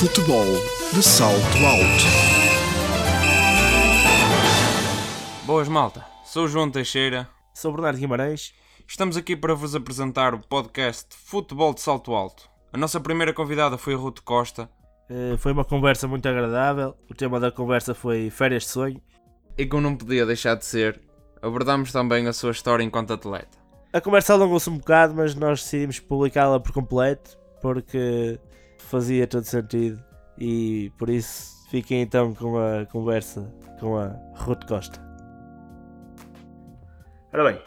Futebol de salto alto. Boas malta, sou o João Teixeira. Sou Bernardo Guimarães. Estamos aqui para vos apresentar o podcast Futebol de Salto Alto. A nossa primeira convidada foi a Ruth Costa Eh, foi uma conversa muito agradável. O tema da conversa foi férias de sonho. e como não podia deixar de ser, abordámos também a sua história enquanto atleta. A conversa alongou-se um bocado, mas nós decidimos publicá-la por completo porque fazia todo sentido e por isso fiquem então com a conversa com a Ruth Costa. Ora bem,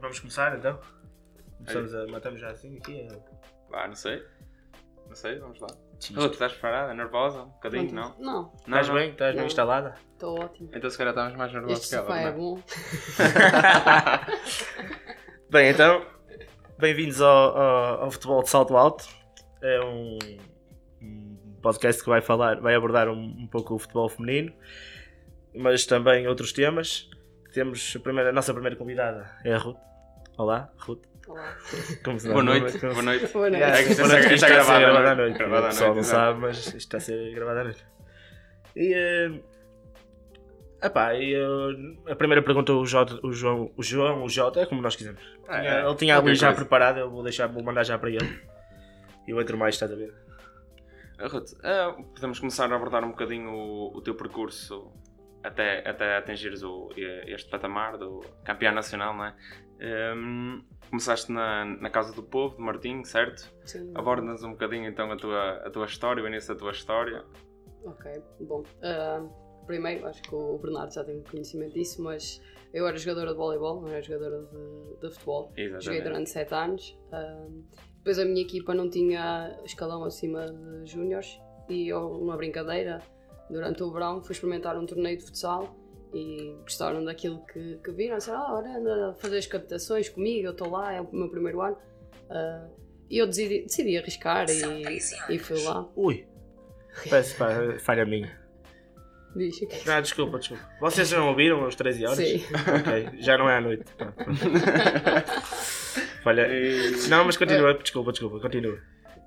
vamos começar então? Começamos a, matamos já assim aqui? Vá, não sei. Não sei, vamos lá. Ruth, estás preparada? Nervosa? Um bocadinho, não? Não, Não, Estás não. bem? Estás bem instalada? estou ótimo. Então se calhar estávamos mais nervosos Este que ela, é não bom. Bem, então, bem-vindos ao, ao- ao Futebol de Salto Alto. É um, um podcast que vai falar, vai abordar um, um pouco o futebol feminino, mas também outros temas. Temos a, primeira, a nossa primeira convidada, é a Ruth. Olá, Ruth. Olá. Como se Boa não- noite, como boa noite. Boa noite. É isto boa noite, está- isto está está a ser gravado à noite. O pessoal não sabe, mas isto está a ser gravado à noite. E, eh, epá, e, eh, a primeira pergunta o, Jota- o João, o João, o Jota, é como nós quisermos. Ah, é. ele tinha ali já coisa. preparado, eu vou, deixar, vou mandar já para ele. E eu entro mais, estás a ver? Ah, Ruth, ah, podemos começar a abordar um bocadinho o, o teu percurso até, até atingires o, este patamar do campeão nacional, não é? Hum, começaste na, na Casa do Povo, de Martim, certo? Sim. Aborda-nos um bocadinho então a tua, a tua história, o início da tua história. Ok, bom. ah, primeiro, acho que o Bernardo já tem conhecimento disso, mas eu era jogadora de voleibol, não era jogadora de, de futebol. Exatamente. Joguei durante 7 anos. ah, depois a minha equipa não tinha escalão acima de júniores e eu, numa brincadeira, durante o verão, fui experimentar um torneio de futsal e gostaram daquilo que, que viram. Disseram, ah, olha, anda a fazer as captações comigo, eu estou lá, é o meu primeiro ano. Ah, e eu decidi, decidi arriscar e, e fui lá. Ui! Falha minha. Diz Ah, desculpa, desculpa. Vocês já não ouviram aos 13 horas? Sim. Ok, já não é à noite. Falha. Não, mas continua, desculpa, desculpa, continua.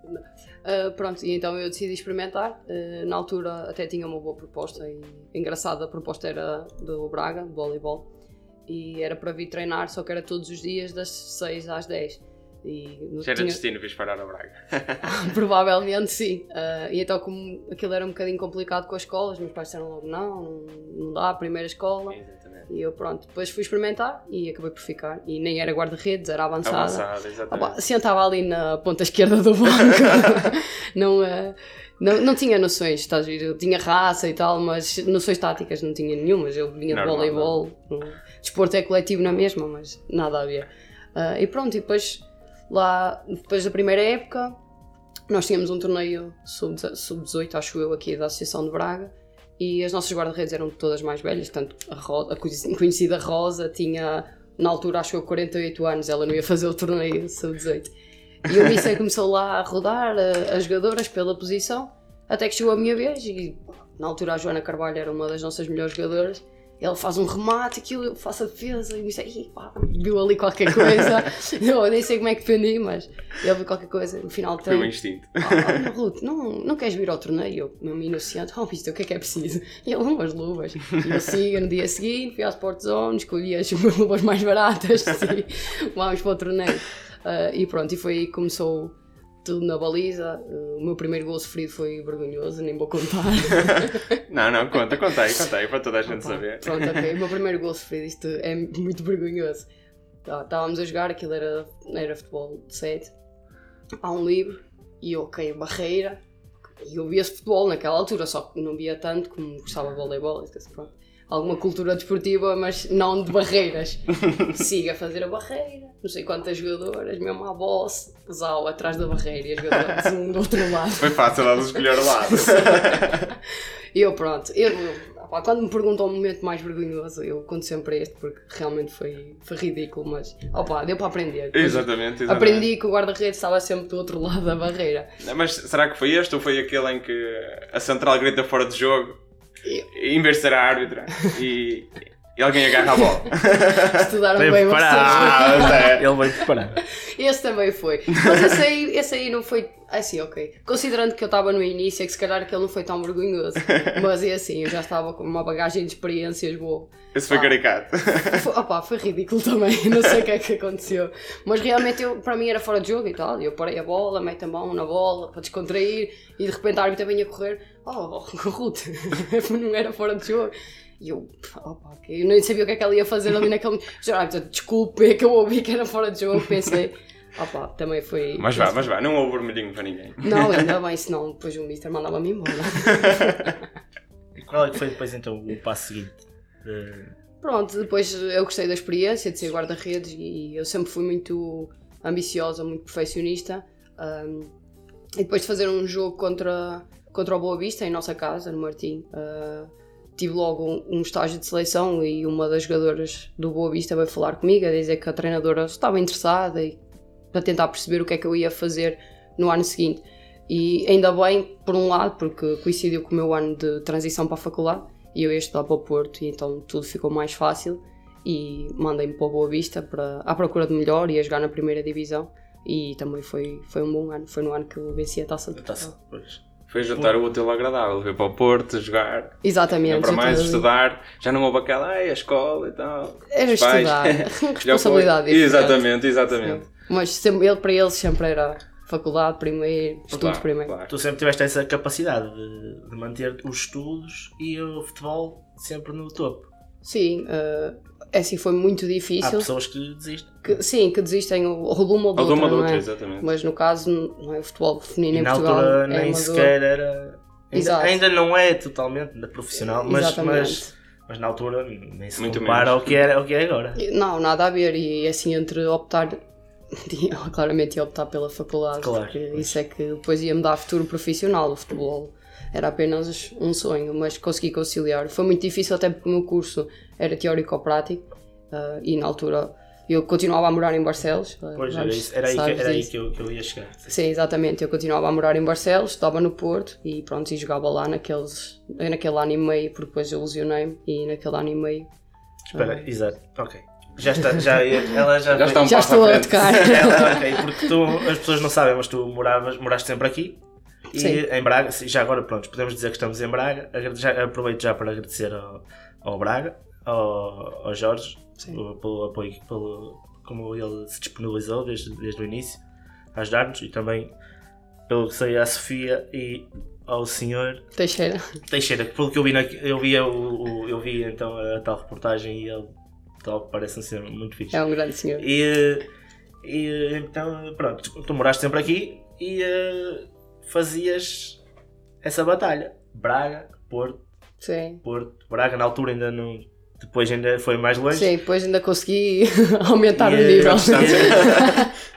Uh, pronto, e então eu decidi experimentar. Uh, na altura até tinha uma boa proposta e engraçada, a proposta era do Braga, de voleibol, e era para vir treinar, só que era todos os dias das 6 às 10. E não Já era tinha- destino, vis parar a Braga. Provavelmente sim. Uh, e então, como aquilo era um bocadinho complicado com as escolas, meus pais disseram logo: não, não, não dá, primeira escola. Exatamente. E eu, pronto, depois fui experimentar e acabei por ficar. E nem era guarda-redes, era avançada. Avançado, Ah, exatamente. pá, sentava ali na ponta esquerda do banco. não, eh, não, não tinha noções, estás a? Eu tinha raça e tal, mas noções táticas não tinha nenhumas. Eu vinha de voleibol, um, desporto é coletivo na mesma, mas nada a ver. Ah, e pronto, e depois, lá, depois da primeira época, nós tínhamos um torneio sub-18, sub-18, acho eu, aqui da Associação de Braga. E as nossas guarda-redes eram todas mais velhas, tanto a, Ro- a conhecida Rosa tinha, na altura, acho eu, 48 anos, ela não ia fazer o torneio sub-18. E o Mister começou lá a rodar as jogadoras pela posição, até que chegou a minha vez e na altura a Joana Carvalho era uma das nossas melhores jogadoras. Ele faz um remate, aquilo, eu faço a defesa e o Mister, "Ih, pá, viu ali qualquer coisa. eu nem sei como é que defendi, mas ele viu qualquer coisa. No final Foi um instinto. Oh, oh, Ruth, não, não queres vir ao torneio? Eu, mesmo inocente, oh, isto, o que é que é preciso? E ele, umas luvas. E eu sigo no dia seguinte, fui à Sport Zone, escolhi as luvas mais baratas, sim, vamos para o torneio. Ah, e pronto, e foi aí que começou tudo na baliza. Ah, o meu primeiro gol sofrido foi vergonhoso, nem vou contar. Não, não, conta, conta aí, conta aí, para toda a gente Opa, saber. Pronto, ok. O meu primeiro gol sofrido, isto é muito vergonhoso. Tá, Estávamos a jogar, aquilo era, era futebol de 7. Há um livro e eu caí barreira. E eu via futebol naquela altura, só que não via tanto como gostava de voleibol. então, assim, pronto. Alguma cultura desportiva, mas não de barreiras. Siga a fazer a barreira, não sei quantas jogadoras, mesmo à boss, Zau atrás da barreira e as jogadoras um do outro lado. Foi fácil ela escolher o lado. Eu, pronto, eu, quando me perguntam o momento mais vergonhoso, eu conto sempre este, porque realmente foi, foi ridículo, mas opa, deu para aprender. Exatamente, exatamente. Aprendi que o guarda-redes estava sempre do outro lado da barreira. Mas será que foi este ou foi aquele em que a central grita fora de jogo Ser a árbitra. E, e alguém agarra a bola. Estudaram Bem preparado. é. Ele bem preparado. Esse também foi. Mas esse aí, esse aí não foi. Assim, ok. Considerando que eu estava no início, é que se calhar aquele não foi tão vergonhoso. Mas é assim, eu já estava com uma bagagem de experiências boa. Esse foi Ah. caricato. Foi, opa, foi ridículo também, não sei o que é que aconteceu. Mas realmente eu, para mim era fora de jogo e tal. Eu parei a bola, meto a mão na bola para descontrair e de repente a árbitra vinha correr. Oh, Ruth, não era fora de jogo. E eu, opa, ok, eu nem sabia o que é que ela ia fazer ali naquele. momento. Árbitra, desculpe, é que eu ouvi que era fora de jogo. Pensei, opa, também foi. Mas vá, mas vá, não houve vermelhinho para ninguém. Não, ainda bem, senão depois o Mister mandava-me embora. E qual é que foi depois então o passo seguinte? Pronto, depois eu gostei da experiência de ser guarda-redes e eu sempre fui muito ambiciosa, muito perfeccionista. um, e depois de fazer um jogo contra, contra o Boa Vista, em nossa casa, no Martim, uh, tive logo um, estágio de seleção e uma das jogadoras do Boa Vista veio falar comigo a dizer que a treinadora estava interessada e para tentar perceber o que é que eu ia fazer no ano seguinte. E ainda bem, por um lado, porque coincidiu com o meu ano de transição para a faculdade e eu ia estudar para o Porto, e então tudo ficou mais fácil. E mandei-me para o Boa Vista para, à procura de melhor, ia jogar na primeira divisão. E também foi, foi um bom ano. Foi no ano que eu venci a taça de? Portugal. Foi juntar o útil ao agradável, vir para o Porto, jogar, Exatamente. para mais estudar. Já não houve aquela, ai, a escola e tal. Era Os pais. estudar. Responsabilidade. Exatamente, exatamente. Sim. Mas sempre, ele, para eles sempre era faculdade primeiro, estudos Claro, primeiro. claro. Tu sempre tiveste essa capacidade de, de manter os estudos e o futebol sempre no topo. Sim, eh, é assim, foi muito Há difícil. pessoas que desistem. Que, sim, que desistem ou ou de uma ou de Ou de uma ou de não outra, é? exatamente. Mas no caso, não é o futebol feminino E em na Portugal. altura é nem amador. sequer era. Ainda, Exato. ainda não é totalmente profissional, mas, Exatamente. mas, mas na altura nem se Muito compara menos. ao que, era, ao que é agora. Não, nada a ver. E assim, entre optar. Claramente ia optar pela faculdade, Claro. porque isso é que depois ia me dar futuro profissional. O futebol era apenas um sonho, mas consegui conciliar. Foi muito difícil, até porque o meu curso era teórico-prático ah, e na altura eu continuava a morar em Barcelos. ah, Pois era, isso, era aí, que, era aí que, eu, que eu ia chegar. Sim, exatamente. Eu continuava a morar em Barcelos, estava no Porto e pronto, e jogava lá naqueles, naquele ano e meio, porque depois eu lesionei-me e naquele ano e meio. Espera, Ah. exato. Ok. Já está, já, ela já, Já está um Já passo estou a tocar. Ela, ok, porque tu, as pessoas não sabem, mas tu moravas, moraste sempre aqui. E Sim. em Braga, já agora pronto, podemos dizer que estamos em Braga. Já, aproveito já para agradecer ao, ao Braga, ao, ao Jorge, pelo, pelo apoio, pelo, como ele se disponibilizou desde, desde o início a ajudar-nos e também pelo que sei à Sofia e ao senhor Teixeira. Teixeira, que pelo que eu vi, na, eu, vi o, o- eu vi então a tal reportagem e ele tal, parece um senhor muito fixe. É um grande senhor. E, e então, pronto, tu, tu moraste sempre aqui e eh, fazias essa batalha. Braga, Porto, Sim. Porto, Braga, na altura ainda não. Depois ainda foi mais longe. Sim, depois ainda consegui aumentar E, o eh, nível.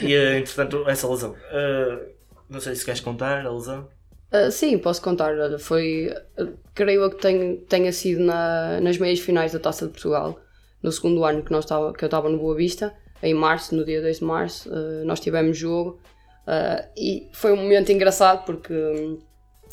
E eh, entretanto, essa lesão. Eh, não sei se queres contar a lesão. Ah, sim, posso contar. Olha, Foi, creio eu que tenha, tenha sido na- nas meias finais da Taça de Portugal, no segundo ano que, nós tava, que eu estava no Boa Vista, em março, no dia 2 de março, ah, nós tivemos jogo ah, e foi um momento engraçado porque. hum,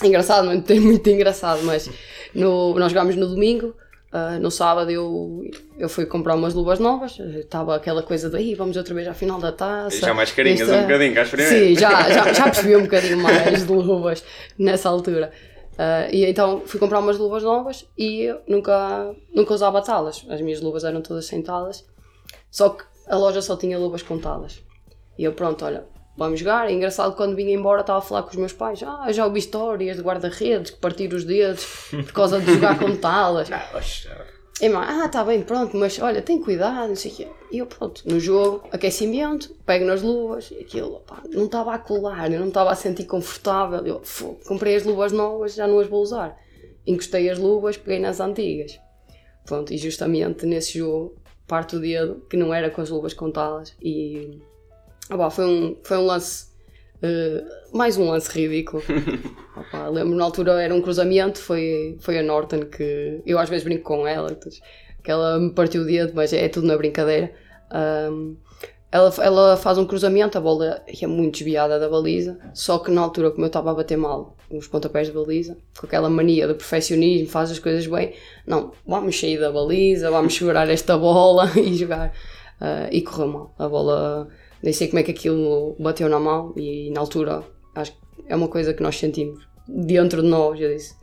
engraçado, não tem muito engraçado, mas no, nós jogámos no domingo. ah, no sábado eu, eu fui comprar umas luvas novas, estava aquela coisa de "Ih, vamos outra vez à final da taça. Já mais carinhas Isto um bocadinho, primeiras. Sim, já, já, já percebi um bocadinho mais de luvas nessa altura. Ah, e então fui comprar umas luvas novas e eu nunca, nunca usava talas. As minhas luvas eram todas sem talas. Só que a loja só tinha luvas com talas. E eu, pronto, olha, vamos jogar. É engraçado quando vim embora estava a falar com os meus pais. Ah, já ouvi histórias de guarda-redes que partiram os dedos por causa de jogar com talas. Ah, E mãe, ah, tá bem, pronto, mas olha, tem cuidado, não sei o quê. E eu, pronto, no jogo, aquecimento, pego nas luvas, e aquilo, pá, não estava a colar, eu não estava a sentir confortável. Eu, "Fogo, comprei as luvas novas, já não as vou usar. Encostei as luvas, peguei nas antigas. Pronto, e justamente nesse jogo, parto o dedo, que não era com as luvas contadas, e ah, pá, foi, um, foi um lance, eh, mais um lance ridículo. Opa, lembro na altura era um cruzamento, foi, foi a Norton que eu às vezes brinco com ela, que ela me partiu o dedo, mas é tudo na brincadeira. Ahm, ela, ela faz um cruzamento, a bola é muito desviada da baliza, só que na altura, como eu estava a bater mal os pontapés de baliza, com aquela mania do perfeccionismo, faz as coisas bem, não, vamos sair da baliza, vamos segurar esta bola e jogar. Uh, e correu mal. A bola, nem sei como é que aquilo bateu na mão e na altura, acho que é uma coisa que nós sentimos dentro de nós. Eu disse,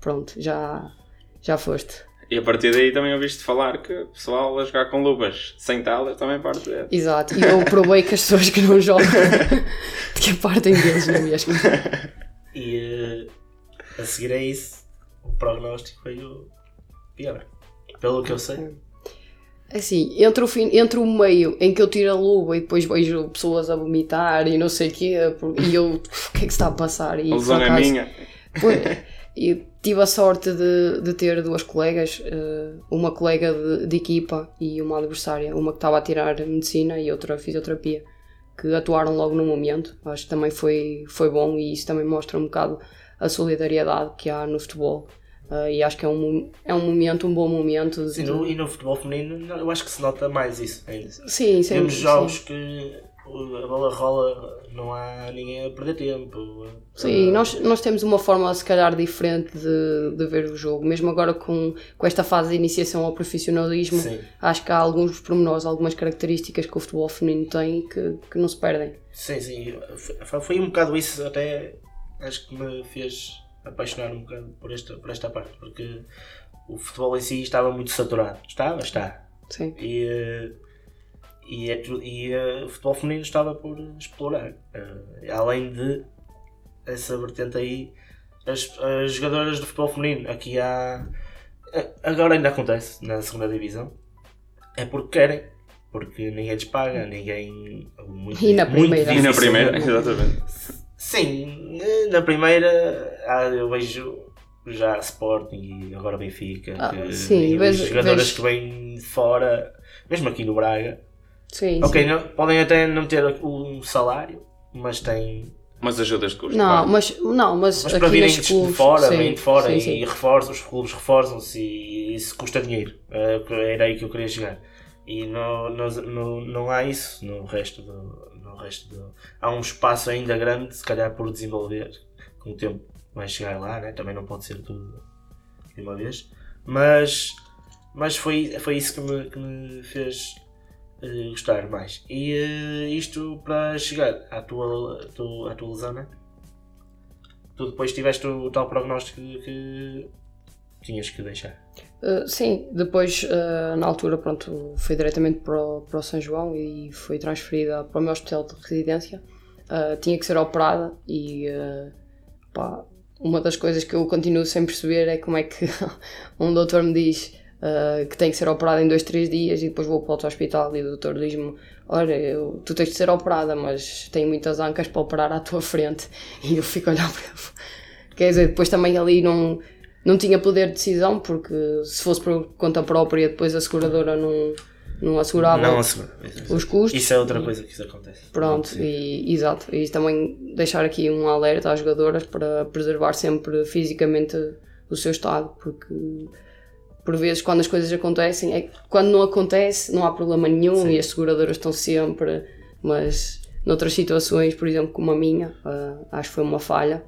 pronto, já, já foste. E a partir daí também ouviste falar que o pessoal a jogar com luvas sem talas também parte dele. Exato, e eu provei que as pessoas que não jogam de que partem deles não mesmo. E uh, a seguir a isso, o prognóstico foi o pior. Pelo que eu sei. Assim, entre o, fim, entre o meio em que eu tiro a luva e depois vejo pessoas a vomitar e não sei o quê, e eu, o que é que está a passar? E, a lesão é minha. Foi, e tive a sorte de, de ter duas colegas, eh, uma colega de, de, equipa e uma adversária, uma que estava a tirar medicina e outra fisioterapia, que atuaram logo no momento. Acho que também foi, foi bom e isso também mostra um bocado a solidariedade que há no futebol. Uh, e acho que é um, é um momento, um bom momento. De... Sim, no, e no futebol feminino eu acho que se nota mais isso ainda. Sim, sempre. Temos jogos sim. que a bola rola, não há ninguém a perder tempo. Sim, nós, nós temos uma forma se calhar diferente de, de ver o jogo, mesmo agora com, com esta fase de iniciação ao profissionalismo, Sim. acho que há alguns pormenores, algumas características que o futebol feminino tem que, que não se perdem. Sim, sim, foi, foi um bocado isso até acho que me fez apaixonar um bocado por esta, por esta parte, porque o futebol em si estava muito saturado. Estava, está. Sim. E eh, e, é, e uh, o futebol feminino estava por explorar. Uh, além de essa vertente aí, as, as jogadoras do futebol feminino, aqui há. Agora ainda acontece na segunda divisão, é porque querem, porque ninguém lhes paga, ninguém. Muito, e na primeira. e na primeira, exatamente. Sim, na primeira ah, eu vejo já Sporting e agora Benfica, ah, que, sim, vejo, jogadoras vejo... que vêm de fora, mesmo aqui no Braga, Sim, ok, sim. Não, podem até não ter um salário, mas têm. Mas ajudas de custo. Não, mas, não, mas, mas para virem de clubes, fora, sim, vêm de fora sim, e sim. reforçam, os clubes reforçam-se e isso custa dinheiro. Era aí que eu queria chegar. E não, não, não, não há isso no resto do. No resto há um espaço ainda grande, se calhar por desenvolver, com o tempo vai chegar lá, né? também não pode ser tudo de uma vez. Mas, mas foi, foi isso que me, que me fez uh, gostar mais. E uh, isto para chegar à tua, tua, à tua lesão, né? Tu depois tiveste o tal prognóstico que tinhas que deixar. Uh, sim, depois na altura pronto, fui diretamente para o, para o São João e fui transferida para o meu hospital de residência. tinha que ser operada e pá, uma das coisas que eu continuo sem perceber é como é que um doutor me diz uh, que tem que ser operada em 2, 3 dias e depois vou para outro hospital e o doutor diz-me olha, eu, tu tens de ser operada, mas tenho muitas ancas para operar à tua frente. E eu fico a olhar para ele. Quer dizer, depois também ali não, não tinha poder de decisão, porque se fosse por conta própria, depois a seguradora não, não assegurava não assegura. os custos. Isso é outra coisa que isso acontece. Pronto, e, exato. E também deixar aqui um alerta às jogadoras para preservar sempre fisicamente o seu estado, porque por vezes quando as coisas acontecem, é, quando não acontece não há problema nenhum Sim. e as seguradoras estão sempre, mas noutras situações, por exemplo como a minha, uh, acho que foi uma falha.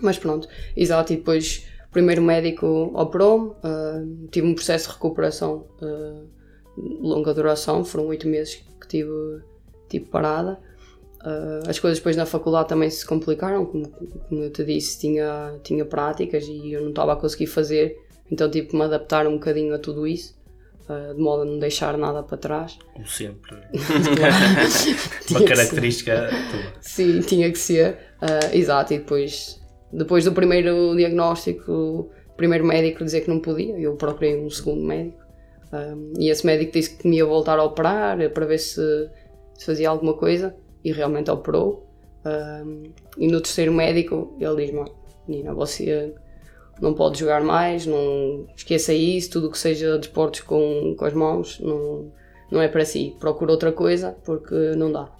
Mas pronto, exato, e depois primeiro médico operou-me, uh, tive um processo de recuperação uh, longa duração, foram oito meses que tive, tive parada. Uh, as coisas depois na faculdade também se complicaram, como, como eu te disse, tinha, tinha práticas e eu não estava a conseguir fazer então tive que me adaptar um bocadinho a tudo isso, uh, de modo a não deixar nada para trás. Como sempre. Uma característica tua. Sim, tinha que ser. Uh, exato, e depois, depois do primeiro diagnóstico, o primeiro médico dizer que não podia, eu procurei um segundo médico. Um, e esse médico disse que me ia voltar a operar para ver se, se fazia alguma coisa e realmente operou. Um, e no terceiro médico ele diz-me: Nina, você não pode jogar mais, não esqueça isso, tudo que seja desportos com, com as mãos não, não é para si. Procura outra coisa porque não dá.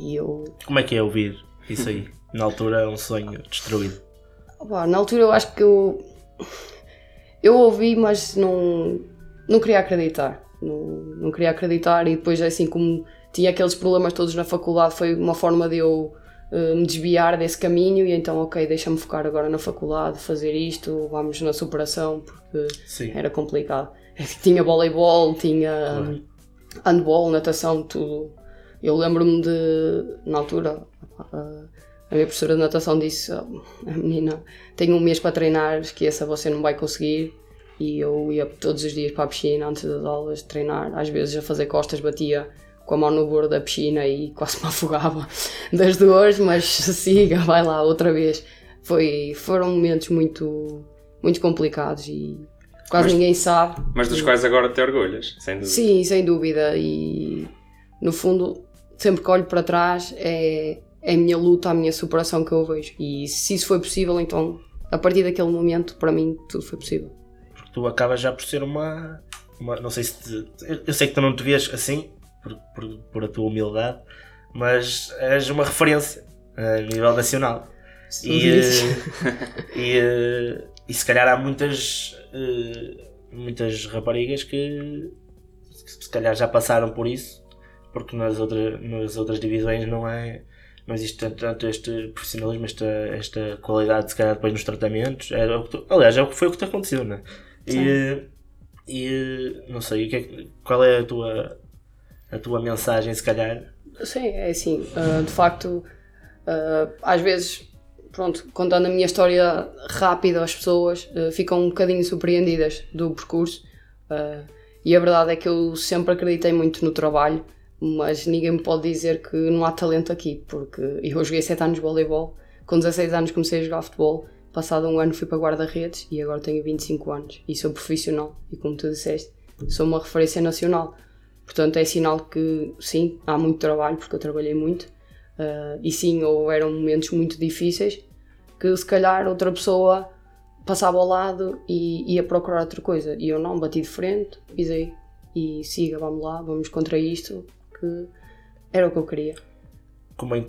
E eu... Como é que é ouvir isso aí? Na altura é um sonho destruído. Na altura eu acho que eu. Eu ouvi, mas não. não queria acreditar. Não, não queria acreditar e depois assim como tinha aqueles problemas todos na faculdade foi uma forma de eu uh, me desviar desse caminho e então ok, deixa-me focar agora na faculdade, fazer isto, vamos na superação porque Sim. era complicado. tinha voleibol, tinha handball, natação, tudo. Eu lembro-me de, na altura, a, a minha professora de natação disse: "Oh, a menina tem um mês para treinar, esqueça, você não vai conseguir. E eu ia todos os dias para a piscina antes das aulas treinar, às vezes a fazer costas, batia com a mão no bordo da piscina e quase me afogava das dores, mas siga, vai lá outra vez. Foi, foram momentos muito, muito complicados e quase Mas- ninguém sabe. Mas dos quais agora te orgulhas, sem dúvida. Sim, sem dúvida. E no fundo, sempre que olho para trás, é, é a minha luta, a minha superação que eu vejo. E se isso foi possível, então a partir daquele momento, para mim, tudo foi possível. Porque tu acabas já por ser uma. uma- não sei se. te- eu, eu sei que tu não te vês assim, por, por, por a tua humildade, mas és uma referência a nível nacional. Se E, eh, e, eh, e se calhar há muitas, eh, muitas raparigas que se calhar já passaram por isso, porque nas, outra, nas outras divisões não é. Não existe tanto, este profissionalismo, esta, esta qualidade, se calhar depois nos tratamentos. É o que tu- aliás, é o que foi o que te aconteceu, né? E, e não sei, é qual é a tua, a tua mensagem, se calhar? Sim, é assim. ah, de facto, ah, às vezes, pronto, contando a minha história rápida às pessoas, ah, ficam um bocadinho surpreendidas do percurso. e a verdade é que eu sempre acreditei muito no trabalho, mas ninguém me pode dizer que não há talento aqui, porque eu joguei 7 anos de voleibol, com 16 anos comecei a jogar futebol, passado um ano fui para guarda-redes e agora tenho 25 anos e sou profissional. E como tu disseste, sou uma referência nacional. Portanto, é sinal que sim, há muito trabalho, porque eu trabalhei muito, ah, e sim, houveram momentos muito difíceis que se calhar outra pessoa passava ao lado e ia procurar outra coisa. E eu não, bati de frente, pisei e siga, vamos lá, vamos contra isto, era o que eu queria. como em,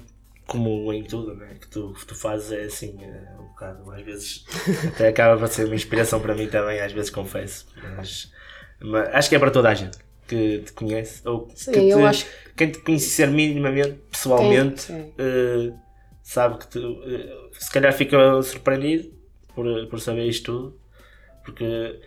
como em tudo né, que, tu, que tu fazes é assim é um bocado às vezes até acaba por ser uma inspiração para mim também às vezes confesso mas, mas acho que é para toda a gente que te conhece ou Sim, que te, acho quem te conhecer minimamente pessoalmente Sim. eh, sabe que tu eh, se calhar fica surpreendido por, por saber isto tudo porque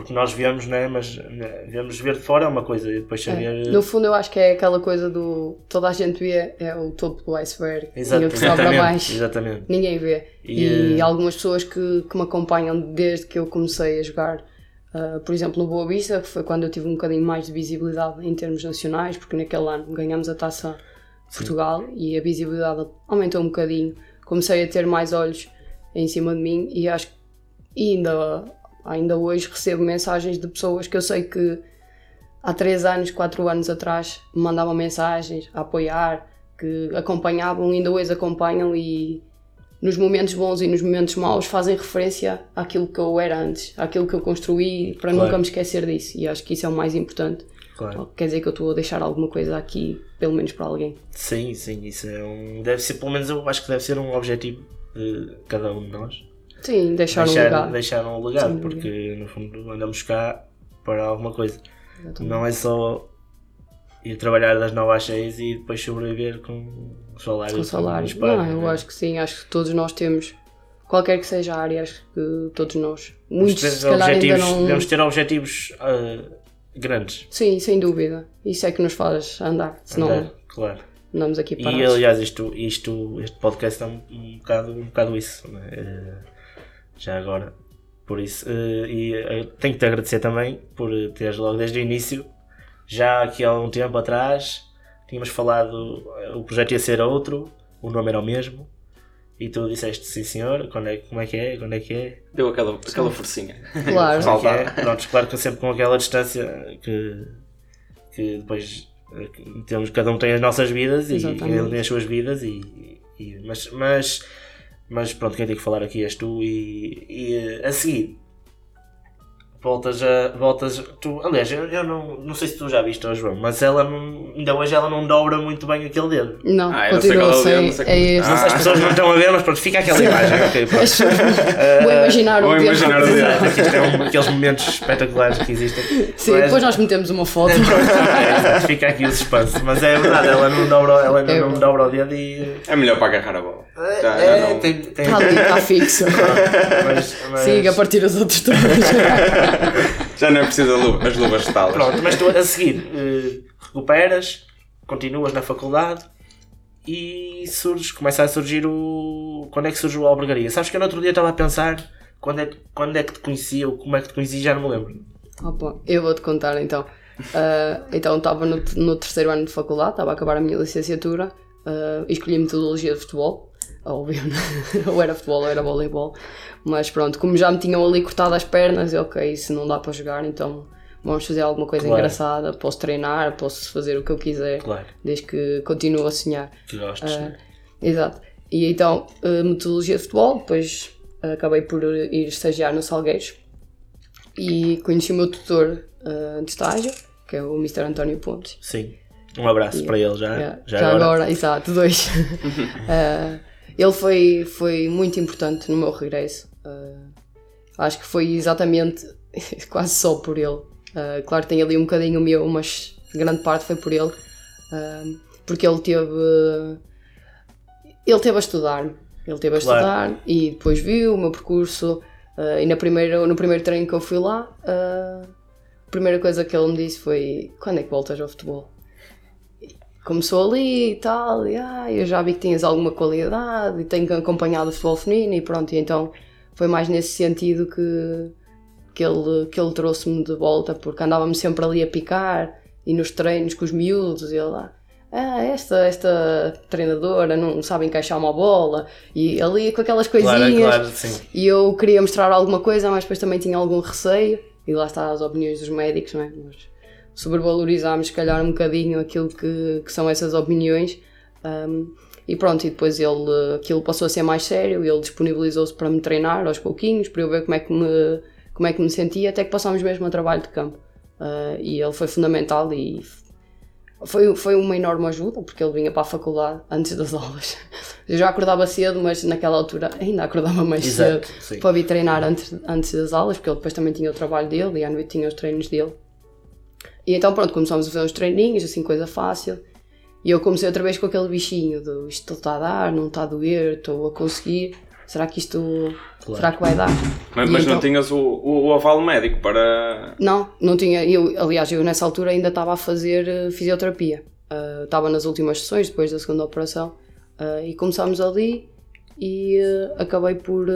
porque nós vemos, né, mas né, vemos ver de fora é uma coisa e depois É. saber No fundo, eu acho que é aquela coisa do toda a gente vê é o topo do iceberg Exato, e o que sobra mais. exatamente Ninguém vê. E, E, eh, algumas pessoas que, que me acompanham desde que eu comecei a jogar, ah, por exemplo, no Boa Vista, que foi quando eu tive um bocadinho mais de visibilidade em termos nacionais, porque naquele ano ganhamos a taça de Portugal e a visibilidade aumentou um bocadinho. Comecei a ter mais olhos em cima de mim e acho que ainda, ainda hoje recebo mensagens de pessoas que eu sei que há 3 anos, 4 anos atrás me mandavam mensagens a apoiar, que acompanhavam, ainda hoje acompanham e nos momentos bons e nos momentos maus fazem referência àquilo que eu era antes, àquilo que eu construí, para Claro. nunca me esquecer disso. E acho que isso é o mais importante. claro Quer dizer que eu estou a deixar alguma coisa aqui, pelo menos para alguém. Sim, sim, isso é um. Deve ser, pelo menos eu acho que deve ser um objetivo de cada um de nós. Sim, deixar, um deixar, legado. deixar um legado, dúvida. porque no fundo andamos cá para alguma coisa. Exatamente. Não é só ir trabalhar das 9 às 6 e depois sobreviver com salário. Com salário. nos paga, Não, eu né? acho que sim, acho que todos nós temos, qualquer que seja a área, acho que todos nós, muitos se calhar ainda não. Devemos ter objetivos ah, grandes. Sim, sem dúvida. Isso é que nos faz andar, senão Andar, claro. andamos aqui E parados. aliás, isto, isto, este podcast é um, um, bocado, um bocado isso, né? Eh, já agora. Por isso, eh, e eh, tenho que te agradecer também por teres logo desde o início, já aqui há algum tempo atrás, tínhamos falado, eh, o projeto ia ser outro, o nome era o mesmo, e tu disseste sim senhor, quando é, como é que é, quando é que é, Deu aquela, aquela forcinha. Claro. como é que é. Pronto, claro que sempre com aquela distância que, que depois que temos, cada um tem as nossas vidas e Exatamente. cada um tem as suas vidas e, e- mas, mas, mas pronto, quem tem que falar aqui és tu e, e, eh, a seguir voltas a. Voltas, tu, aliás, eu, eu não, não sei se tu já viste, João, mas ela não, ainda hoje ela não dobra muito bem aquele dedo. Não, Ah, não continua qual é o dedo, sem. não sei É como- este. Ah. As pessoas não estão a ver, mas pronto, fica aquela imagem. ok, pronto. Vou imaginar vou o dedo. imaginar o dedo. Isto é um daqueles momentos espetaculares que existem. Sim, Mas- depois nós metemos uma foto. É, fica aqui o suspense, mas é verdade, ela não dobra, ela ainda É não verdade. dobra o dedo e. É melhor para agarrar a bola. Já, já É, não- tem, tem, Está ali, está fixo. mas, mas- Siga a partir dos outros todos. Já não é preciso a luva- as luvas de talas. Pronto, mas tu a seguir eh, recuperas, continuas na faculdade e surge, começa a surgir o. Quando é que surge o Albergaria? Sabes que eu no outro dia estava a pensar quando é, que- quando é que te conhecia ou como é que te conheci, já não me lembro. Opa, eu vou-te contar então. Ah, então estava no, no terceiro ano de faculdade, estava a acabar a minha licenciatura e escolhi metodologia de futebol. Óbvio, ou era futebol ou era voleibol. Mas pronto, como já me tinham ali cortado as pernas, eu, ok, se não dá para jogar, então vamos fazer alguma coisa Claro. engraçada. Posso treinar, posso fazer o que eu quiser, Claro, desde que continuo a sonhar. que gostes. Ah, né? Exato. E então, eh, metodologia de futebol, depois eh, acabei por ir estagiar no Salgueiros e conheci o meu tutor eh, de estágio, que é o Mr. António Pontes. Sim. Um abraço para ele já. Yeah, Já, já agora. agora. exato, dois. Eh, ele foi, foi muito importante no meu regresso. Eh, acho que foi exatamente, quase só por ele. Eh, claro que tem ali um bocadinho meu, mas grande parte foi por ele. Eh, porque ele teve. Ele teve a estudar. Ele teve a Claro. estudar e depois viu o meu percurso. e na primeira, no primeiro treino que eu fui lá, a primeira coisa que ele me disse foi: Quando é que voltas ao futebol? Começou ali e tal, e ah, eu já vi que tinhas alguma qualidade e tenho acompanhado o futebol feminino e pronto, e então foi mais nesse sentido que, que ele, que ele trouxe-me de volta, porque andávamos sempre ali a picar e nos treinos com os miúdos, e ele lá, ah, esta, esta treinadora não sabe encaixar uma bola, e ali com aquelas Claro, coisinhas, claro, sim. e eu queria mostrar alguma coisa, mas depois também tinha algum receio, e lá está as opiniões dos médicos, não é? Mas sobrevalorizámos, se calhar, um bocadinho aquilo que, que são essas opiniões. um, e pronto, e depois ele, aquilo passou a ser mais sério, ele disponibilizou-se para me treinar aos pouquinhos, para eu ver como é que me, como é que me sentia, até que passámos mesmo a trabalho de campo. Uh, e ele foi fundamental e foi, foi uma enorme ajuda, porque ele vinha para a faculdade antes das aulas. Eu já acordava cedo, mas naquela altura ainda acordava mais Exato, cedo sim. para vir treinar antes, antes das aulas, porque ele depois também tinha o trabalho dele e à noite tinha os treinos dele. E então pronto, começámos a fazer uns treininhos, assim, coisa fácil. E eu comecei outra vez com aquele bichinho do isto está a dar, não está a doer, estou a conseguir. Será que isto. Será que vai dar? Mas, mas não então- tinhas o, o, o aval médico para. Não, não tinha. Eu, aliás, eu nessa altura ainda estava a fazer eh, fisioterapia. Ah, Estava nas últimas sessões, depois da segunda operação. Ah, e começámos ali e eh, acabei por,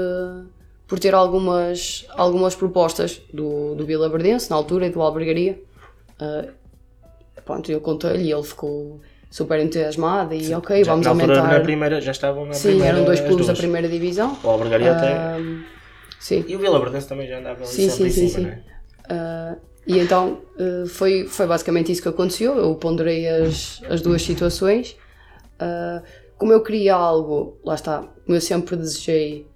por ter algumas, algumas propostas do, do Vila Verdense, na altura, e do Albergaria. Ah, pronto, eu contei-lhe e ele ficou super entusiasmado e ok, Já- vamos na aumentar. na primeira, já estavam na Sim, primeira. eram dois clubes da primeira divisão. O Albergaria até. Ah, sim. E o Vila Verdense também já andava ali Sim, sempre sim, em sim, cima, sim. não é? Ah, e então ah, foi, foi basicamente isso que aconteceu. Eu ponderei as, as duas situações. Ah, como eu queria algo, lá está, como eu sempre desejei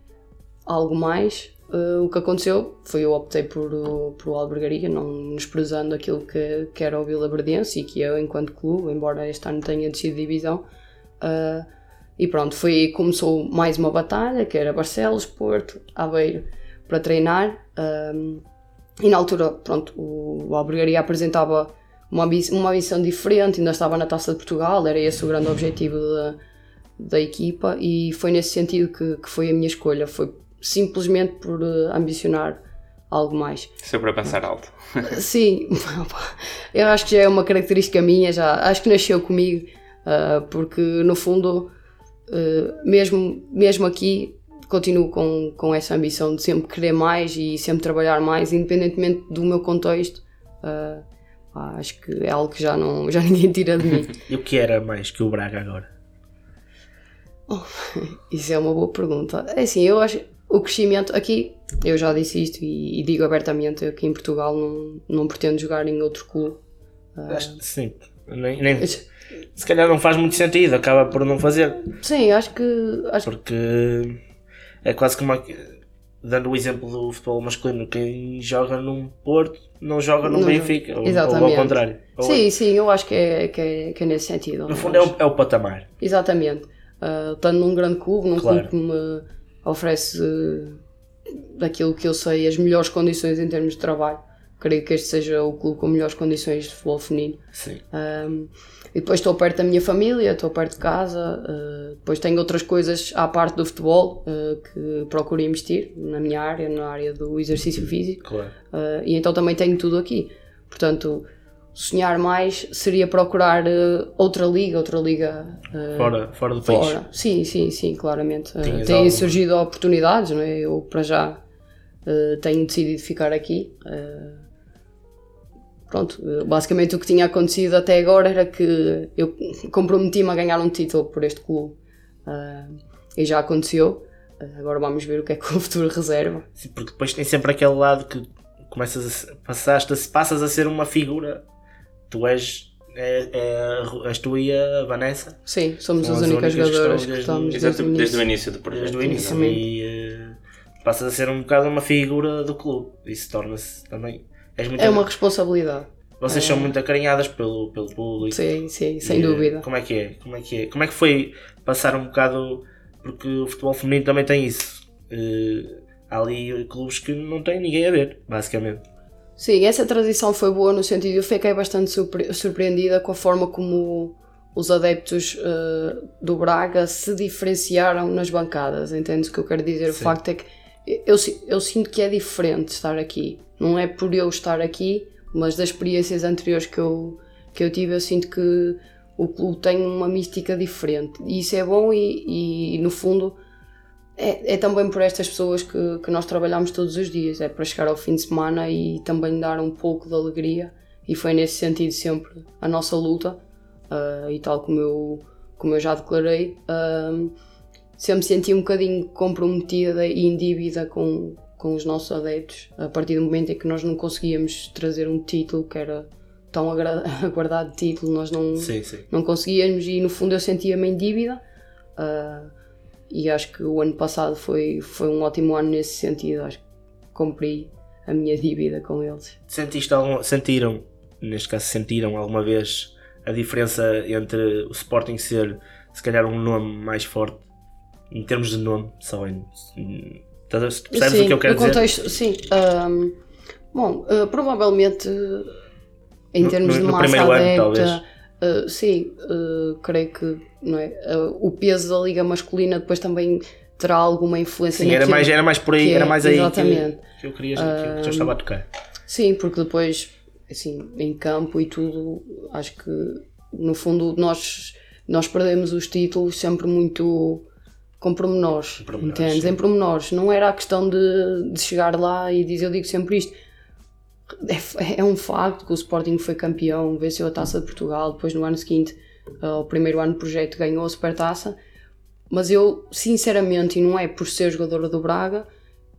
algo mais, ah, o que aconteceu foi eu optei por, por Albergaria, não desprezando aquilo que, que era o Vila Verdense e que eu, enquanto clube, embora este ano tenha descido de divisão. ah, e pronto, foi começou mais uma batalha, que era Barcelos, Porto, Aveiro, para treinar. ah, e na altura, pronto, o, o Albergaria apresentava uma, uma ambição diferente, ainda estava na Taça de Portugal, era esse o grande objetivo da, da equipa e foi nesse sentido que, que foi a minha escolha. Foi simplesmente por eh, ambicionar algo mais. Sempre a pensar alto. Sim, eu acho que já é uma característica minha, já acho que nasceu comigo, ah, porque no fundo, mesmo, mesmo aqui, continuo com, com essa ambição de sempre querer mais e sempre trabalhar mais, independentemente do meu contexto. acho que é algo que já, não, já ninguém tira de mim. E o que era mais que o Braga agora? Isso é uma boa pergunta. É assim, eu acho o crescimento aqui, eu já disse isto e, e digo abertamente, aqui em Portugal não, não pretendo jogar em outro clube. Acho que sim. Nem, nem- se calhar não faz muito sentido, acaba por não fazer. Sim, acho que acho Porque é quase como. dando o exemplo do futebol masculino, quem joga num Porto não joga num Não Benfica, ou, ou ao contrário. Ou- Sim, sim, eu acho que é, que é, que é nesse sentido. No fundo é o, é o patamar. Exatamente. Uh, estando num grande clube, num Claro. clube que me oferece uh, daquilo que eu sei as melhores condições em termos de trabalho, creio que este seja o clube com melhores condições de futebol feminino. Sim. Um, e depois estou perto da minha família, estou perto de casa, uh, depois tenho outras coisas à parte do futebol uh, que procuro investir na minha área, na área do exercício físico. Claro. Uh, e então também tenho tudo aqui. Portanto, sonhar mais seria procurar uh, outra liga, outra liga uh, Fora, fora do país. fora. Sim, sim, sim, claramente. Uh, têm alguma- surgido oportunidades, não é? Eu, para já, tenho decidido ficar aqui. Pronto, basicamente o que tinha acontecido até agora era que eu comprometi-me a ganhar um título por este clube. E já aconteceu. Agora vamos ver o que é que o futuro reserva. Sim, porque depois tem sempre aquele lado que começas a, passaste, passas a ser uma figura. Tu és, é, é, és tu e a Vanessa Sim, somos as as únicas únicas que jogadoras que desde- estamos desde, o desde o início. do projeto. desde o início e eh, passas a ser um bocado uma figura do clube. Isso torna-se também. És muito, É uma responsabilidade. Vocês são muito acarinhadas pelo, pelo público. Sim, sim, E, sem eh, dúvida. Como é que é? Como é que é? Como é que foi passar um bocado. Porque o futebol feminino também tem isso. Eh, há ali clubes que não têm ninguém a ver, basicamente. Sim, essa transição foi boa no sentido, eu fiquei bastante surpre- surpreendida com a forma como os adeptos eh, do Braga se diferenciaram nas bancadas, entendes o que eu quero dizer? O Sim. facto é que eu, eu sinto que é diferente estar aqui, não é por eu estar aqui, mas das experiências anteriores que eu, que eu tive, eu sinto que o clube tem uma mística diferente e isso é bom e, e no fundo é, é também por estas pessoas que, que nós trabalhamos todos os dias, é para chegar ao fim de semana e também dar um pouco de alegria. E foi nesse sentido sempre a nossa luta. Ah, e tal como eu, como eu já declarei, ah, sempre senti um bocadinho comprometida e em dívida com, com os nossos adeptos a partir do momento em que nós não conseguíamos trazer um título que era tão aguardado título, nós não, Sim, sim. não conseguíamos e no fundo eu sentia-me em dívida ah, e acho que o ano passado foi, foi um ótimo ano nesse sentido, acho que cumpri a minha dívida com eles. Sentiste algum, sentiram, neste caso, sentiram alguma vez a diferença entre o Sporting ser, se calhar, um nome mais forte, em termos de nome, só em. em- Percebes sim, o que eu quero dizer? contexto, sim. ahm, bom, ah, provavelmente em termos no- de massa primeiro ano, adepta, ah, sim, ah, creio que não é, ah, o peso da liga masculina depois também terá alguma influência Sim, era mais, era mais por aí, que é- era mais aí que, exatamente. que eu queria, que eu estava a tocar. Sim, porque depois, assim, em campo e tudo, acho que no fundo nós, nós perdemos os títulos sempre muito com pormenores, pormenores, entendes? sim. Em pormenores. Não era a questão de, de chegar lá e dizer, eu digo sempre isto. É, é um facto que o Sporting foi campeão, venceu a Taça de Portugal, depois no ano seguinte, uh, o primeiro ano do projeto, ganhou a Supertaça, mas eu, sinceramente, e não é por ser jogadora do Braga,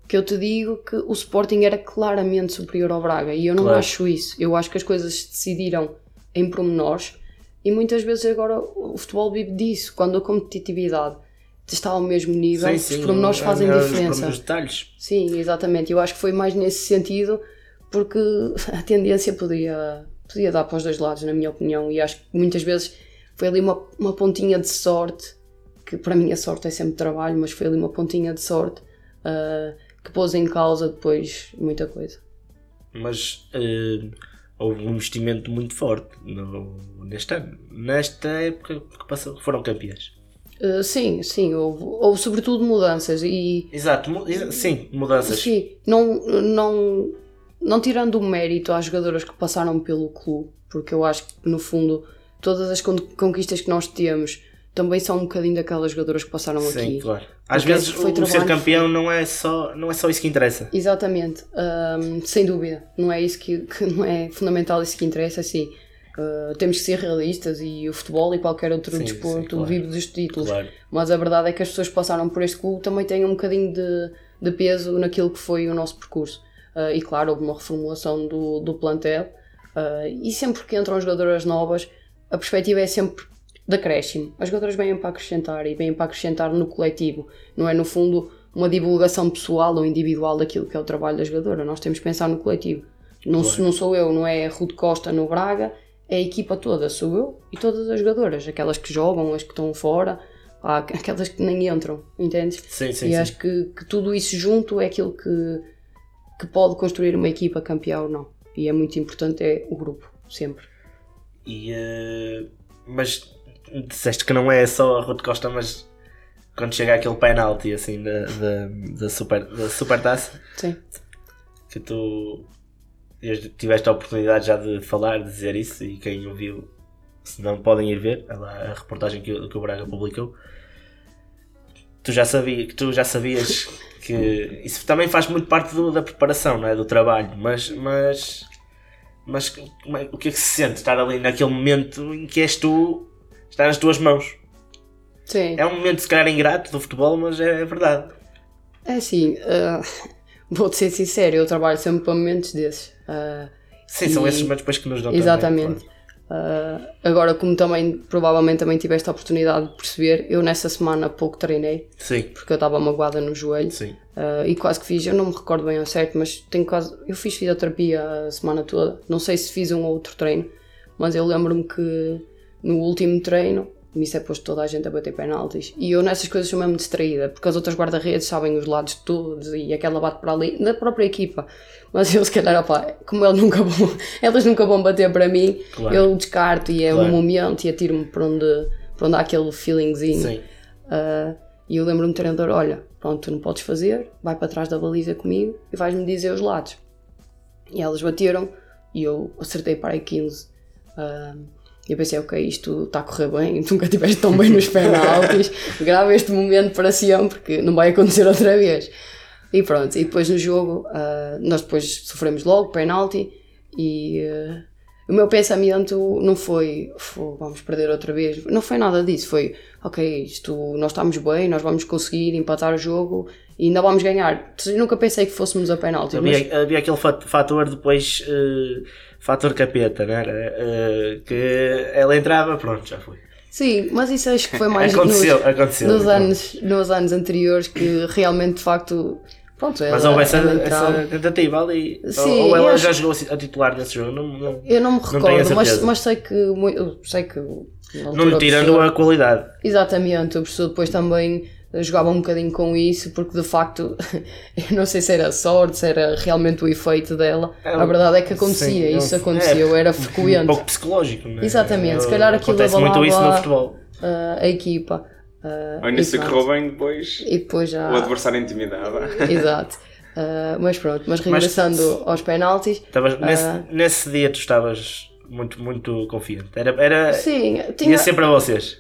que eu te digo que o Sporting era claramente superior ao Braga e eu não Claro. acho isso. Eu acho que as coisas se decidiram em pormenores e muitas vezes agora o futebol vive disso, quando a competitividade está ao mesmo nível, os pormenores é fazem melhor os diferença. pormenores, detalhes. Sim, exatamente. Eu acho que foi mais nesse sentido, porque a tendência podia, podia dar para os dois lados, na minha opinião, e acho que muitas vezes foi ali uma, uma pontinha de sorte, que para mim a sorte é sempre trabalho, mas foi ali uma pontinha de sorte ah, que pôs em causa depois muita coisa. Mas eh, houve um investimento muito forte no, neste ano. Nesta época que passou, foram campeões. Ah, sim, sim, houve, houve sobretudo mudanças e Exato, mu- sim, mudanças. Sim, não, não, não tirando o mérito às jogadoras que passaram pelo clube, porque eu acho que no fundo todas as con- conquistas que nós temos também são um bocadinho daquelas jogadoras que passaram Sim, aqui. claro. Às Porque vezes foi o, ser campeão não é, só, não é só isso que interessa. Exatamente, hum, sem dúvida. Não é isso que, que não é fundamental, isso que interessa, sim. Uh, temos que ser realistas e o futebol e qualquer outro Sim, desporto sim, claro. vive dos títulos. Claro. Mas a verdade é que as pessoas que passaram por este clube também têm um bocadinho de, de peso naquilo que foi o nosso percurso. Uh, e claro, houve uma reformulação do, do plantel. uh, e sempre que entram jogadoras novas, a perspectiva é sempre de acréscimo. As jogadoras vêm para acrescentar e vêm para acrescentar no coletivo. Não é no fundo uma divulgação pessoal ou individual daquilo que é o trabalho da jogadora. Nós temos que pensar no coletivo. Não, Claro. não sou eu, não é Ruth Costa no Braga, é a equipa toda. Sou eu e todas as jogadoras. Aquelas que jogam, as que estão fora, aquelas que nem entram, entendes? Sim, sim, e sim. acho que, que tudo isso junto é aquilo que, que pode construir uma equipa campeã ou não. E é muito importante é o grupo, sempre. E, eh, mas disseste que não é só a Ruth Costa, mas quando chega aquele penalti assim da, da, da, super, da super taça, Sim. que tu tiveste a oportunidade já de falar, de dizer isso, e quem ouviu, se não podem ir ver, é lá a reportagem que, o- que o Braga publicou. Tu já, sabia, que tu já sabias que isso também faz muito parte do- da preparação, não é? do trabalho, mas, mas, mas é- o que é que se sente estar ali naquele momento em que és tu, está nas tuas mãos? Sim. É um momento se calhar ingrato do futebol, mas é, verdade. É assim, ah, vou-te ser sincero, eu trabalho sempre para momentos desses. Ah, Sim, são E- esses momentos depois que nos dão Exatamente. também, Ah, agora, como também provavelmente também tiveste a oportunidade de perceber, eu nessa semana pouco treinei. Sim, porque eu estava magoada no joelho. Ah, e quase que fiz, eu não me recordo bem ao certo, mas tenho quase, eu fiz fisioterapia a semana toda, não sei se fiz um ou outro treino, mas eu lembro-me que no último treino me isso é posto toda a gente a bater penaltis e eu nessas coisas sou mesmo distraída, porque as outras guarda-redes sabem os lados todos e aquela bate para ali, da própria equipa. Mas eu se calhar, opá, como elas nunca vão, elas nunca vão bater para mim, Claro. eu descarto e é Claro. um momento e atiro-me para onde, para onde há aquele feelingzinho. Sim. Ah, e eu lembro-me do treinador: olha, pronto, tu não podes fazer, vai para trás da baliza comigo e vais-me dizer os lados. E elas bateram e eu acertei para aí 15. Ah, e eu pensei, ok, isto está a correr bem, nunca estiveste tão bem nos penaltis, grava este momento para sempre, porque não vai acontecer outra vez. E pronto, e depois no jogo, ah, nós depois sofremos logo penalti e ah, o meu pensamento não foi, "Fô, vamos perder outra vez, não foi nada disso, foi, ok, isto, nós estamos bem, nós vamos conseguir empatar o jogo e ainda vamos ganhar. Nunca pensei que fôssemos a penalti, mas Havia, havia aquele fat- fator depois, eh, fator capeta, não era? Eh, que ela entrava, pronto, já foi. sim, mas isso acho que foi mais aconteceu, nos, aconteceu. nos, então. anos, nos anos anteriores que realmente de facto, pronto, Mas ela- houve essa, essa tentativa ali. Sim, ou eu ela acho- já jogou a titular nesse jogo, não, não, Eu não me recordo, mas, certeza. mas sei que sei que não lhe tirando a qualidade. Exatamente, o professor depois também jogava um bocadinho com isso, porque de facto, eu não sei se era sorte, se era realmente o efeito dela. É, a verdade é que acontecia, sim, isso é, aconteceu, era Um frequente. pouco psicológico, não é? Exatamente, se calhar aquilo Acontece muito isso no futebol. eh, a equipa. eh, Ao início correu bem, depois E depois já. o adversário intimidava. Exato. Eh, mas pronto, mas regressando aos penaltis. Estavas- nesse, Ah. nesse dia tu estavas muito, muito confiante. Era, era, Sim, tinha, ia ser para vocês.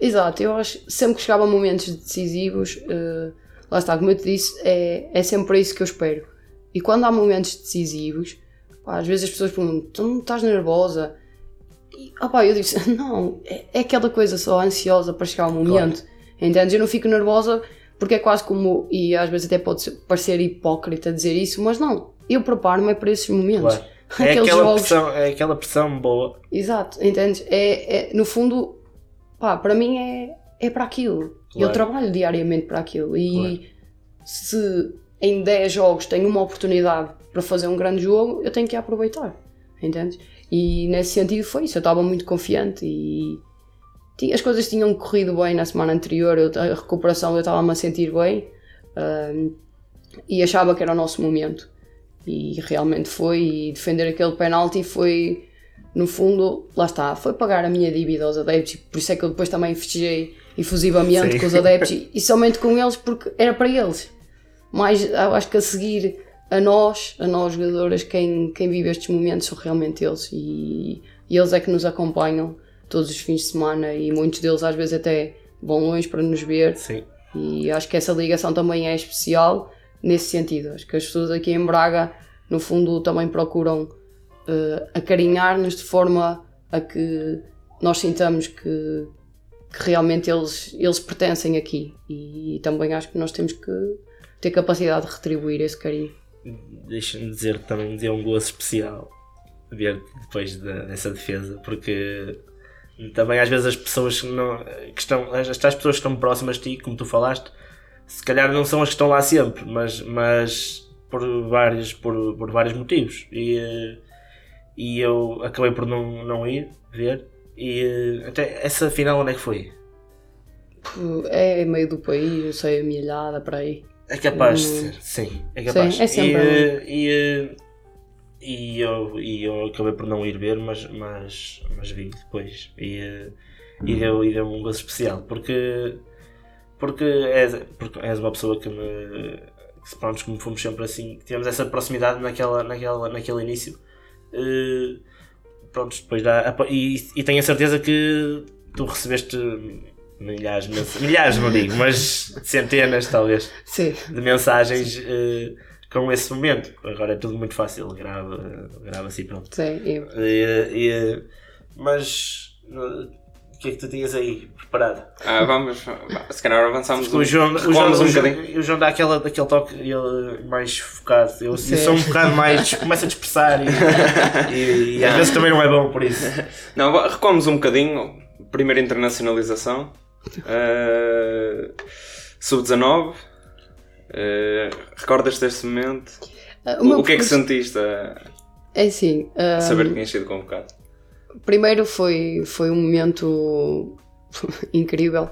Exato, eu acho que sempre que chegava a momentos decisivos, eh, lá está, como eu te disse, é, é sempre isso que eu espero. E quando há momentos decisivos, pá, às vezes as pessoas perguntam: tu não estás nervosa? E opá, eu disse: não, é, é aquela coisa só ansiosa para chegar ao momento. Entendes? Eu não fico nervosa porque é quase como, e às vezes até pode parecer hipócrita dizer isso, mas não, eu preparo-me para esses momentos. Claro. É aquela, jogos. pressão, é aquela pressão boa. Exato, entendes? É, é, no fundo, pá, para mim é, é para aquilo. Claro. Eu trabalho diariamente para aquilo. E se em 10 jogos tenho uma oportunidade para fazer um grande jogo, eu tenho que aproveitar. Entendes? E nesse sentido foi isso. Eu estava muito confiante e as coisas tinham corrido bem na semana anterior. Eu, a recuperação eu estava-me a sentir bem ahm, e achava que era o nosso momento. E realmente foi. E defender aquele penalti foi no fundo, lá está, foi pagar a minha dívida aos adeptos, por isso é que eu depois também festejei efusivamente Sim. com os adeptos e, e somente com eles porque era para eles. Mas acho que a seguir a nós, a nós jogadoras, quem, quem vive estes momentos são realmente eles e, e eles é que nos acompanham todos os fins de semana e muitos deles às vezes até vão longe para nos ver Sim. e acho que essa ligação também é especial nesse sentido. Acho que as pessoas aqui em Braga, no fundo, também procuram eh, acarinhar-nos de forma a que nós sintamos que, que realmente eles, eles pertencem aqui. E, também acho que nós temos que ter capacidade de retribuir esse carinho. Deixa-me dizer que também deu um gozo especial ver depois da- dessa defesa, porque também às vezes as pessoas que, não, que estão, as tais pessoas que estão próximas de ti, como tu falaste, se calhar não são as que estão lá sempre, mas, mas por, vários, por, por vários motivos. E, eh, e eu acabei por não, não ir ver. E até essa final onde é que foi? É meio do país, eu sei, amelhada para aí. É capaz de ser, sim, é capaz. Sim, é sempre e, e, e, eu, e eu acabei por não ir ver, mas, mas, mas vi depois. E, e deu, e deu um gosto especial, porque, porque, és, porque és uma pessoa que me. Que, pronto, como fomos sempre assim, tivemos essa proximidade naquela, naquela, naquele início. Eh, pronto, depois dá. E, e tenho a certeza que tu recebeste milhares, milhares não digo, mas centenas talvez Sim. de mensagens eh, com esse momento. Agora é tudo muito fácil, grava, grava-se e pronto. Sim, eu. E, e, mas eh, o que é que tu tinhas aí preparado? Ah, vamos, se calhar avançamos O João, o João, um o João, bocadinho. o João dá aquela, daquele toque ele mais focado. Eu, eu sou um bocado mais. começo a dispersar e, e- e às vezes também não é bom por isso. Não, recuamos um bocadinho. Primeira internacionalização. Uh, Sub-19. Uh, Recordas-te deste momento? Ah, O, o que é que sentiste a É assim, ah, saber que tinhas sido convocado? primeiro foi, foi um momento incrível.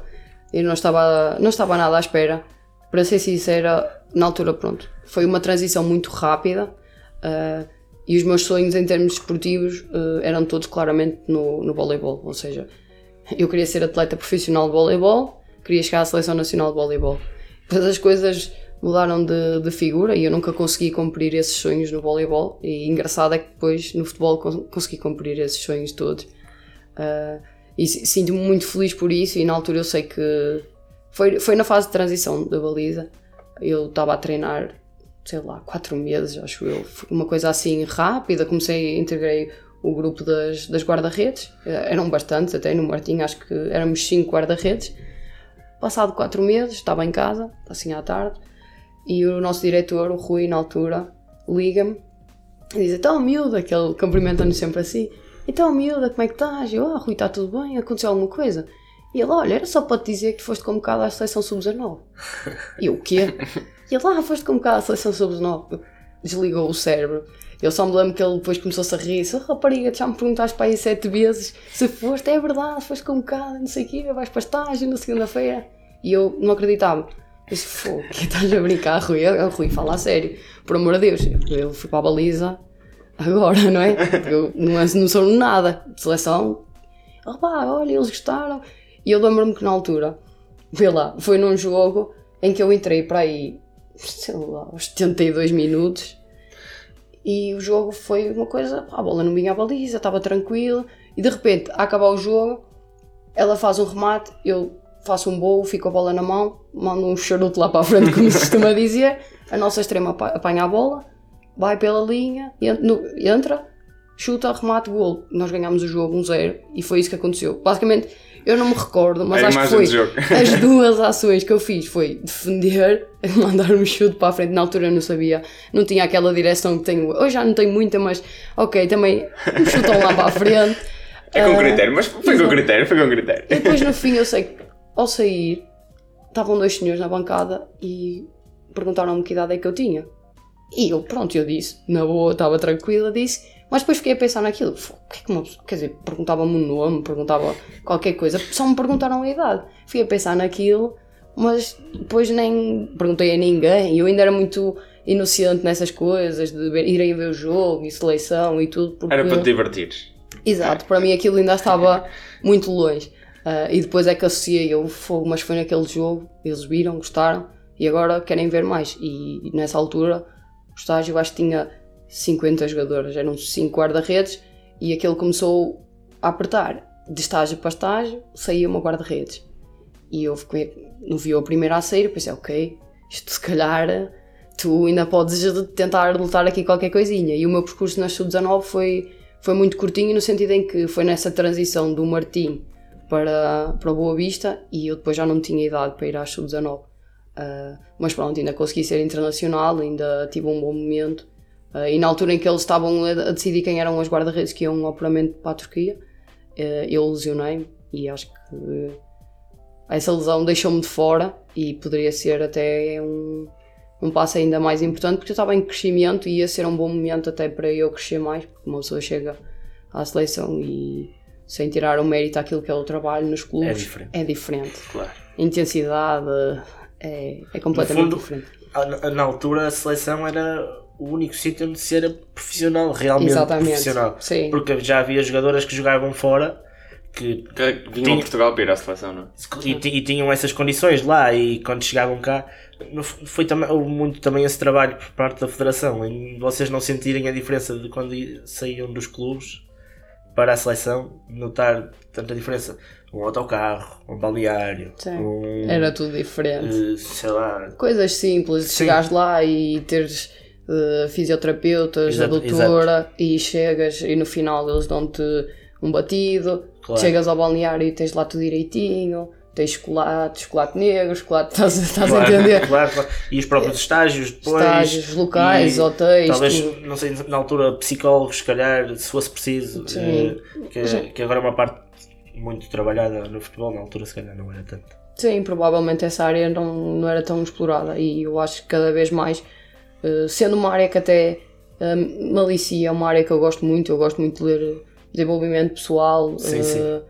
Eu não estava, não estava nada à espera. Para ser sincera, na altura, pronto. Foi uma transição muito rápida ah, e os meus sonhos em termos desportivos ah, eram todos claramente no, no voleibol. Ou seja, eu queria ser atleta profissional de voleibol, queria chegar à seleção nacional de voleibol. Depois as coisas mudaram de, de figura e eu nunca consegui cumprir esses sonhos no voleibol. E engraçado é que depois no futebol con- consegui cumprir esses sonhos todos. Ah, e si- sinto-me muito feliz por isso. E na altura eu sei que foi, foi na fase de transição da baliza. Eu estava a treinar, sei lá, quatro meses, acho eu. Uma coisa assim rápida. Comecei, integrei o grupo das, das guarda-redes. Eh, Eram bastantes, até no Martim, acho que éramos cinco guarda-redes. Passado quatro meses, estava em casa, assim à tarde, e o nosso diretor, o Rui, na altura, liga-me e diz: Então, miúda, que ele cumprimenta-nos sempre assim. Então, miúda, como é que estás? Eu, ah, Rui, está tudo bem? Aconteceu alguma coisa? E ele, olha, era só para te dizer que foste convocado à seleção sub-19. E eu, o quê? E ele, ah, foste convocado à seleção sub-19. Desligou o cérebro. Eu só me lembro que ele depois começou-se a rir. Se rapariga, já me perguntaste para aí sete vezes se foste, é verdade, foste convocado, não sei o quê, vais para estágio na segunda-feira. E eu não acreditava. Eu disse, fogo, que estás a brincar, Rui? O Rui fala a sério. Por amor de Deus, eu fui para a baliza agora, não é? Porque Eu não, não sou nada de seleção. Opá, olha, eles gostaram. E eu lembro-me que na altura, vê lá, foi num jogo em que eu entrei para aí, sei lá, aos 72 minutos. E o jogo foi uma coisa, a bola não vinha à baliza, estava tranquilo. E de repente, a acabar o jogo, ela faz um remate, eu faço um bolo, fico a bola na mão, mando um charuto lá para a frente, como se costuma dizer. A nossa extrema apa- apanha a bola, vai pela linha, entra, chuta, remate, gol. Nós ganhámos o jogo 1-0 e foi isso que aconteceu. Basicamente, eu não me recordo, mas A acho que foi as duas ações que eu fiz foi defender, mandar um chute para a frente. Na altura eu não sabia, não tinha aquela direção que tenho. Hoje já não tenho muita, mas ok, também um chutão lá para a frente. É com Ah, critério, mas foi com critério, foi com critério. e depois no fim eu sei que ao sair estavam dois senhores na bancada e perguntaram-me que idade é que eu tinha. E eu, pronto, eu disse, na boa, estava tranquila, disse, mas depois fiquei a pensar naquilo. "Fô, O que é que uma quer dizer, perguntava-me o nome, perguntava qualquer coisa, só me perguntaram a idade. Fui a pensar naquilo, mas depois nem perguntei a ninguém. E eu ainda era muito inocente nessas coisas, de ver, irem ver o jogo e seleção e tudo. Porque... Era para te divertires. Exato, para mim aquilo ainda estava muito longe. Ah, e depois é que associei eu, fogo, mas foi naquele jogo, eles viram, gostaram e agora querem ver mais. E, nessa altura, o estágio acho que tinha 50 jogadores, eram 5 guarda-redes e aquele começou a apertar. De estágio para estágio, saía uma guarda-redes. E eu fiquei, não vi o primeiro a sair, pensei, ok, isto se calhar tu ainda podes tentar lutar aqui qualquer coisinha. E o meu percurso na Sub-19 foi, foi muito curtinho, no sentido em que foi nessa transição do Martim para, para Boa Vista e eu depois já não tinha idade para ir à Sub-19. Ah, mas pronto, ainda consegui ser internacional, ainda tive um bom momento. Ah, e na altura em que eles estavam a, a decidir quem eram as guarda-redes que iam ao para a Turquia, ah, eu lesionei-me e acho que essa lesão deixou-me de fora e poderia ser até um, um passo ainda mais importante porque eu estava em crescimento e ia ser um bom momento até para eu crescer mais, porque uma pessoa chega à seleção e sem tirar o mérito àquilo que é o trabalho nos clubes É diferente. é diferente. Claro. Intensidade é, é completamente fundo, diferente. Na altura a seleção era o único sítio onde se era profissional, realmente Exatamente. profissional. Sim. Porque já havia jogadoras que jogavam fora que Que vinham a Portugal para ir à seleção, não é? e, e tinham essas condições lá e quando chegavam cá foi também, houve muito também esse trabalho por parte da federação em vocês não sentirem a diferença de quando saíam dos clubes para a seleção notar tanta diferença um autocarro, um balneário Sim. um, Era tudo diferente. eh, sei lá Coisas simples, Sim. chegares lá e teres eh, fisioterapeutas, Exato, a doutora, e chegas e no final eles dão-te um batido, Claro. chegas ao balneário e tens lá tudo direitinho, tens chocolate, chocolate negro, chocolate, estás, estás Claro, a entender? claro, claro. E os próprios estágios depois. Estágios locais, e hotéis, Talvez, tudo. não sei, na altura, psicólogos, se calhar, se fosse preciso. Sim. eh, que, que agora é uma parte muito trabalhada no futebol, na altura, se calhar, não era tanto. Sim, provavelmente essa área não, não era tão explorada e eu acho que cada vez mais, eh, sendo uma área que até eh, me alicia, é uma área que eu gosto muito, eu gosto muito de ler desenvolvimento pessoal, Sim, eh, sim.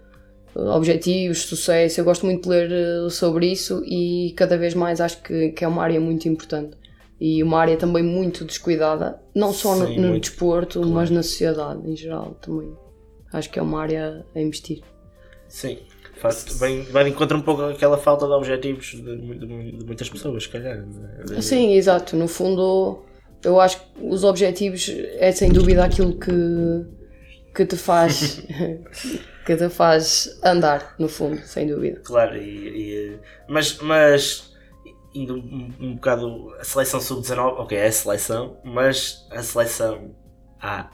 objetivos, sucesso, eu gosto muito de ler eh, sobre isso e cada vez mais acho que, que é uma área muito importante. E uma área também muito descuidada, não só no, Sim, no muito, desporto, mas na sociedade em geral também. Acho que é uma área a investir. Sim. Faz, bem, vai de encontro um pouco aquela falta de objetivos de, de de muitas pessoas, se calhar. De- Sim, exato. No fundo, eu acho que os objetivos é sem dúvida aquilo que, que te faz que te faz andar, no fundo, sem dúvida. Claro, e, e- mas, mas indo um, um bocado a seleção sub-19, ok, é a seleção, mas a seleção A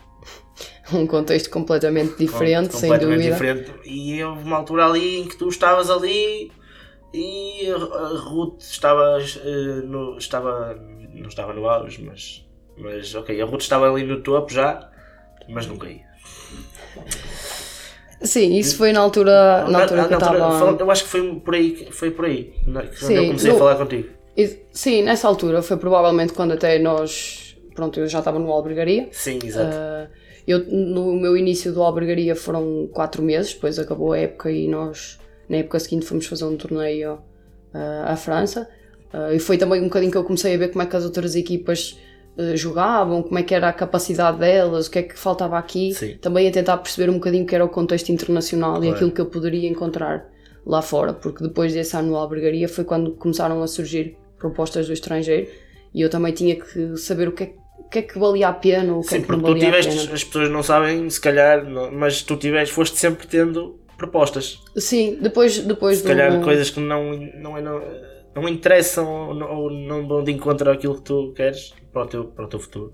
Um contexto completamente diferente, sem completamente dúvida. diferente. E houve uma altura ali em que tu estavas ali e a Ruth estava, eh, no, estava não estava no auge, mas, mas ok, a Ruth estava ali no topo já, mas não caía. Sim, isso foi na altura, na altura Na- que eu na altura, estava. falando- Eu acho que foi por aí, que- foi por aí na- que Sim, eu comecei no- a falar contigo. Sim, nessa altura foi provavelmente quando até nós. Pronto, eu já estava no Albergaria. Sim, exato. Ah, eu, no meu início do Albergaria foram 4 meses, depois acabou a época e nós, na época seguinte, fomos fazer um torneio ah, à França. Ah, e foi também um bocadinho que eu comecei a ver como é que as outras equipas ah, jogavam, como é que era a capacidade delas, o que é que faltava aqui. Sim. Também a tentar perceber um bocadinho o que era o contexto internacional e Claro. aquilo que eu poderia encontrar lá fora, porque depois desse ano no Albergaria foi quando começaram a surgir propostas do estrangeiro e eu também tinha que saber o que é, o que, é que valia a pena, o que Sim, é que porque tu tiveste, as pessoas não sabem, se calhar, não- mas tu tiveste, foste sempre tendo propostas. Sim, depois, depois Se do... calhar coisas que não, não, é- não, não interessam ou não, ou não vão de encontro àquilo que tu queres para o teu, para o teu futuro.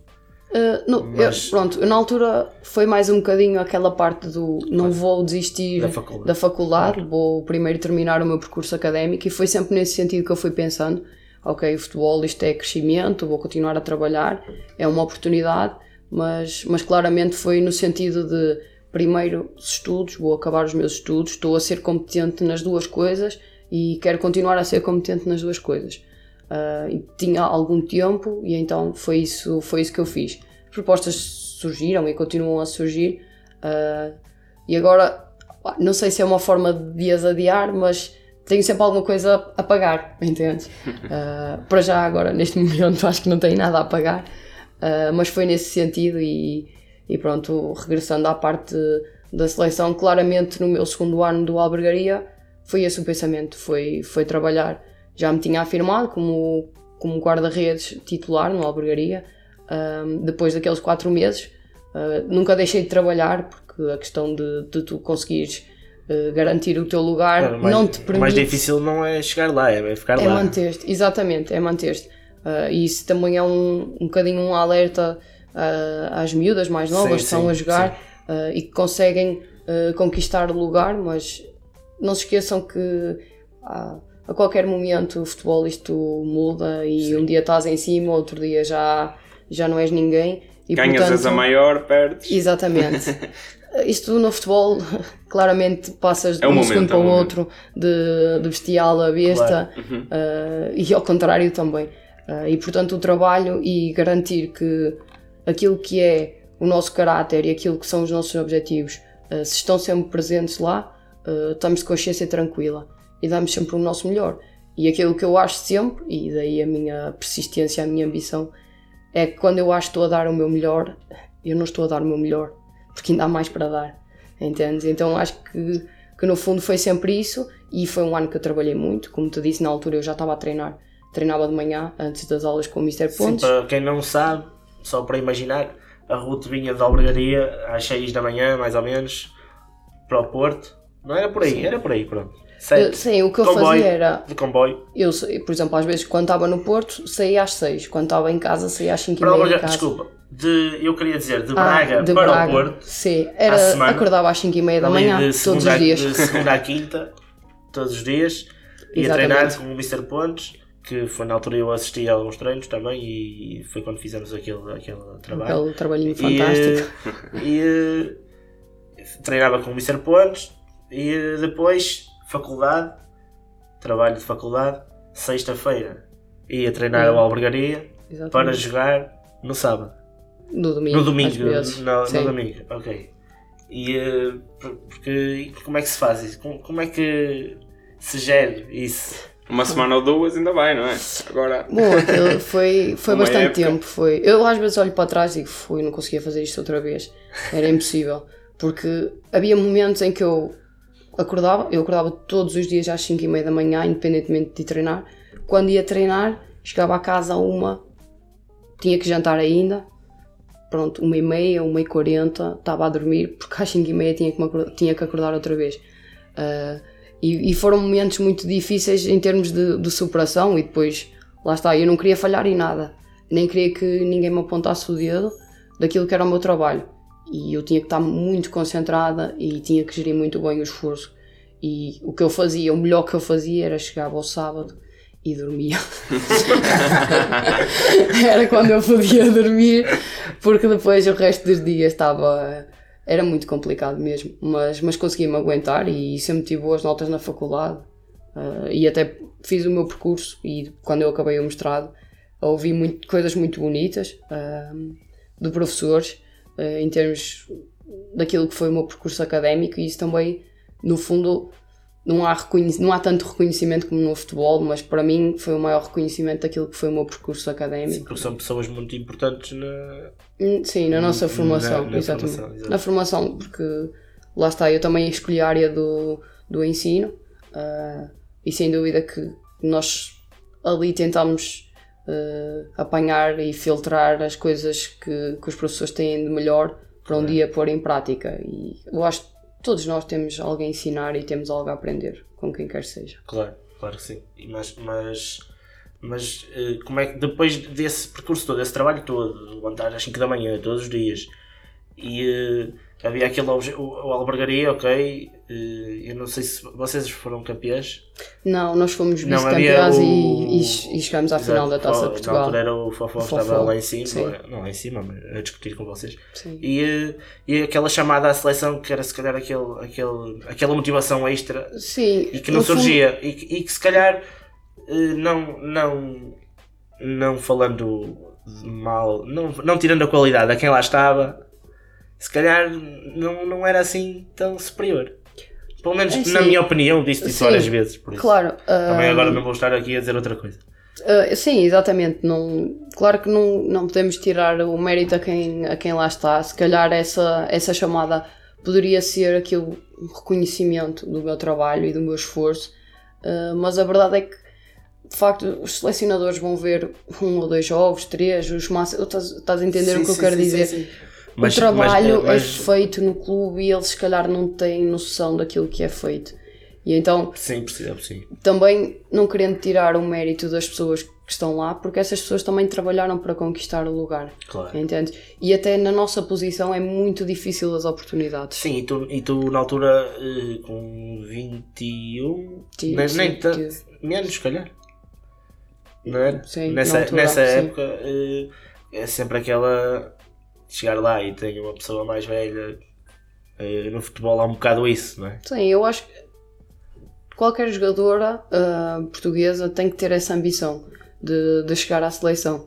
Uh, não, eu- Mas- pronto, na altura foi mais um bocadinho aquela parte do não vou desistir Da faculdade. da faculdade, vou primeiro terminar o meu percurso académico e foi sempre nesse sentido que eu fui pensando, ok, o futebol isto é crescimento, vou continuar a trabalhar, é uma oportunidade, mas, mas claramente foi no sentido de primeiro os estudos, vou acabar os meus estudos, estou a ser competente nas duas coisas e quero continuar a ser competente nas duas coisas. E tinha algum tempo e então foi isso, foi isso que eu fiz. As propostas surgiram e continuam a surgir ah, e agora não sei se é uma forma de as adiar, mas tenho sempre alguma coisa a pagar, entendes? Ah, para já agora, neste momento, acho que não tenho nada a pagar, ah, mas foi nesse sentido e, e pronto, regressando à parte da seleção, claramente no meu segundo ano do Albergaria foi esse o pensamento, foi, foi trabalhar. Já me tinha afirmado como, como guarda-redes titular no Albergaria, ahm, depois daqueles quatro meses. nunca deixei de trabalhar, porque a questão de, de tu conseguires ah, garantir o teu lugar Claro, mais- não te O permite. mais difícil não é chegar lá, é ficar É lá. manter-te, exatamente, é manter-te. Ah, e isso também é um, um bocadinho um alerta ah, às miúdas mais novas Sim, que estão sim, a jogar e que conseguem conquistar o lugar, mas não se esqueçam que ah, a qualquer momento o futebol isto muda e um dia estás em cima, outro dia já, já não és ninguém. E, Ganhas portanto, és a maior, perdes. Exatamente. Isto no futebol, claramente passas de É um um momento, segundo é para um o momento. outro, de, de bestial a besta, Uhum. eh, e ao contrário também. Eh, e portanto, o trabalho e garantir que aquilo que é o nosso caráter e aquilo que são os nossos objetivos, eh, se estão sempre presentes lá, estamos de consciência tranquila e damos sempre o nosso melhor. E aquilo que eu acho sempre, e daí a minha persistência, a minha ambição, é que quando eu acho que estou a dar o meu melhor, eu não estou a dar o meu melhor, porque ainda há mais para dar, entendes? Então acho que, que no fundo foi sempre isso, e foi um ano que eu trabalhei muito, como te disse, na altura eu já estava a treinar, treinava de manhã, antes das aulas com o Mr. Sim, Pontes, para quem não sabe, só para imaginar, a Ruth vinha da albergaria às 6 da manhã, mais ou menos, para o Porto. Não era por aí, era por aí, pronto. Sete. Sim, o que eu Comboio. fazia era, De comboio. eu, por exemplo, às vezes quando estava no Porto, saía às 6, quando estava em casa, saía às 5 e meia desculpa, de, eu queria dizer, de Ah, Braga de para Braga. o Porto, Sim, era, semana, acordava às 5 e meia da manhã, todos os dias. de segunda à quinta, todos os dias, ia Exatamente. treinar com o Mr. Pontes, que foi na altura eu assisti a alguns treinos também e foi quando fizemos aquele, aquele trabalho. Aquele trabalhinho E, fantástico. E, eh, treinava com o Mr. Pontes e depois faculdade, trabalho de faculdade, sexta-feira ia treinar Hum. a albergaria Exatamente. para jogar no sábado. No domingo. No domingo, no, no domingo, ok. E eh, por- porque como é que se faz isso? Como, como é que se gera isso? Uma semana ou duas ainda vai, não é? Agora. Bom, aquilo foi, foi Uma bastante época. tempo. Foi. Eu às vezes olho para trás e digo, fui, não conseguia fazer isto outra vez. Era impossível. Porque havia momentos em que eu acordava, eu acordava todos os dias às 5 e meia da manhã, independentemente de treinar. Quando ia treinar, chegava a casa a uma, tinha que jantar ainda. Pronto, uma e meia, uma e quarenta, estava a dormir, porque às 5 e meia tinha que, acordar, tinha que acordar outra vez. Ah, e, e foram momentos muito difíceis em termos de, de superação e depois, lá está, eu não queria falhar em nada, nem queria que ninguém me apontasse o dedo daquilo que era o meu trabalho. E eu tinha que estar muito concentrada e tinha que gerir muito bem o esforço. E o que eu fazia, o melhor que eu fazia era chegava ao sábado e dormia. era quando eu podia dormir, porque depois o resto dos dias estava. Era muito complicado mesmo, mas, mas consegui-me aguentar e sempre tive boas notas na faculdade. ah, e até fiz o meu percurso e quando eu acabei o mestrado ouvi muito, coisas muito bonitas ah, de professores ah, em termos daquilo que foi o meu percurso académico e isso também, no fundo, não há, não há tanto reconhecimento como no futebol, mas para mim foi o maior reconhecimento daquilo que foi o meu percurso académico. Porque são pessoas muito importantes na. Hum, Sim, na nossa Na- formação, na exatamente. formação, exato. Na formação, porque lá está, eu também escolhi a área do, do ensino ah, e sem dúvida que nós ali tentamos ah, apanhar e filtrar as coisas que, que os professores têm de melhor para um dia pôr em prática. E eu acho todos nós temos algo a ensinar e temos algo a aprender com quem quer seja. Claro, claro que sim. Mas, mas, mas eh, como é que depois desse percurso todo, desse trabalho todo, levantar às 5 da manhã todos os dias e eh, havia aquele o, o albergaria, ok. Eu não sei se vocês foram campeões. Não, nós fomos Não, havia vice-campeões o- e, e, e chegámos à final da Exato, Taça de Na Portugal. altura era o Fofó que Fofó, estava lá em cima, sim. não lá em cima, mas a discutir com vocês. Sim. E, e aquela chamada à seleção que era se calhar aquele, aquele, aquela motivação extra Sim, e que não surgia e, que- e que se calhar eh, não, não, não falando mal, não, não tirando a qualidade a quem lá estava, se calhar não, não era assim tão superior. Pelo menos É, na sim. minha opinião, disse isso Sim, várias vezes. Por isso. Claro. Também agora não vou estar aqui a dizer outra coisa. ah, sim, exatamente. Não, claro que não, não podemos tirar o mérito a quem, a quem lá está. Se calhar essa, essa chamada poderia ser aquilo, um reconhecimento do meu trabalho e do meu esforço, ah, mas a verdade é que de facto os selecionadores vão ver um ou dois jogos, três, os máximos. Estás, estás a entender o que eu quero dizer? Mas- o trabalho mas- é feito no clube e eles se calhar não têm noção daquilo que é feito. E então Sim, precisa, sim. também não querendo tirar o mérito das pessoas que estão lá, porque essas pessoas também trabalharam para conquistar o lugar, Claro. entende? E até na nossa posição é muito difícil as oportunidades. Sim, e tu, e tu na altura eh, com 21, Sim, nem, sim, nem tive. menos se calhar. Não é? Sim, nessa altura, nessa época eh, é sempre aquela chegar lá e tem uma pessoa mais velha Eh, no futebol há um bocado isso, não é? Sim, eu acho que qualquer jogadora ah, portuguesa tem que ter essa ambição de, de chegar à seleção.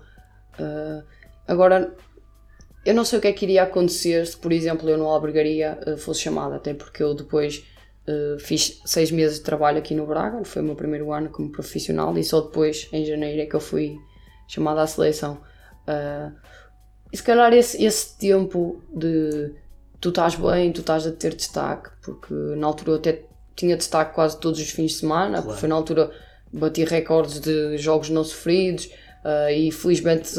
Ah, agora, eu não sei o que é que iria acontecer se, por exemplo, eu no Albergaria ah, fosse chamada, até porque eu depois ah, fiz seis meses de trabalho aqui no Braga, foi o meu primeiro ano como profissional, e só depois, em janeiro, é que eu fui chamada à seleção. Ah, e se calhar esse, esse tempo de tu estás bem, tu estás a ter destaque, porque na altura eu até tinha destaque quase todos os fins de semana, porque foi na altura bati recordes de jogos não sofridos ah, e felizmente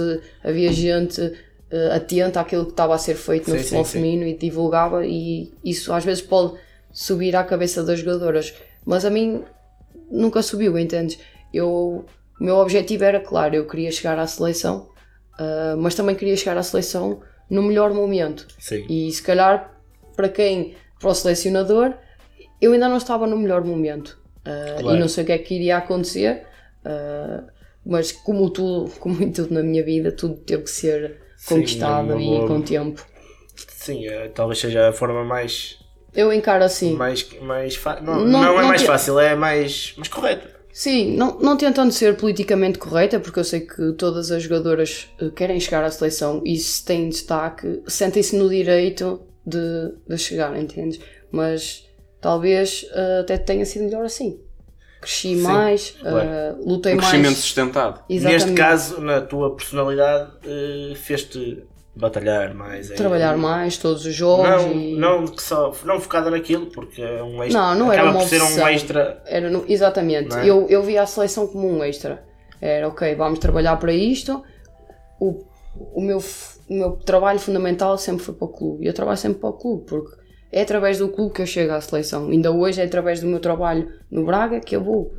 havia gente ah, atenta àquilo que estava a ser feito no Sim, futebol sim, sim. feminino e divulgava e isso às vezes pode subir à cabeça das jogadoras, mas a mim nunca subiu, entendes? Eu, o meu objetivo era claro, eu queria chegar à seleção, ah, mas também queria chegar à seleção no melhor momento. Sim. E se calhar para quem, para o selecionador, eu ainda não estava no melhor momento. Ah, Claro. E não sei o que é que iria acontecer, ah, mas como tudo, como em tudo na minha vida, tudo teve que ser Sim, conquistado uma e boa- com tempo. Sim, eh, talvez seja a forma mais. Eu encaro assim. mais, mais fa- não, Não- não, é não mais te- fácil, é mais, mais correto. Sim, não, não tentando ser politicamente correta, porque eu sei que todas as jogadoras eh, querem chegar à seleção e se têm destaque, sentem-se no direito de, de chegar, entendes? Mas talvez eh, até tenha sido melhor assim. Cresci mais, claro. eh, lutei Um crescimento mais. sustentado. Exatamente. Neste caso, na tua personalidade, eh, fez-te batalhar mais. Trabalhar mais todos os jogos Não, e não, que só, não focada naquilo, porque é um extra. Não, não era uma por ser um extra. Era no- exatamente. É? eu, eu via a seleção como um extra. Era ok, vamos trabalhar para isto. O, o, meu, o meu trabalho fundamental sempre foi para o clube. E eu trabalho sempre para o clube, porque é através do clube que eu chego à seleção. Ainda hoje é através do meu trabalho no Braga que eu vou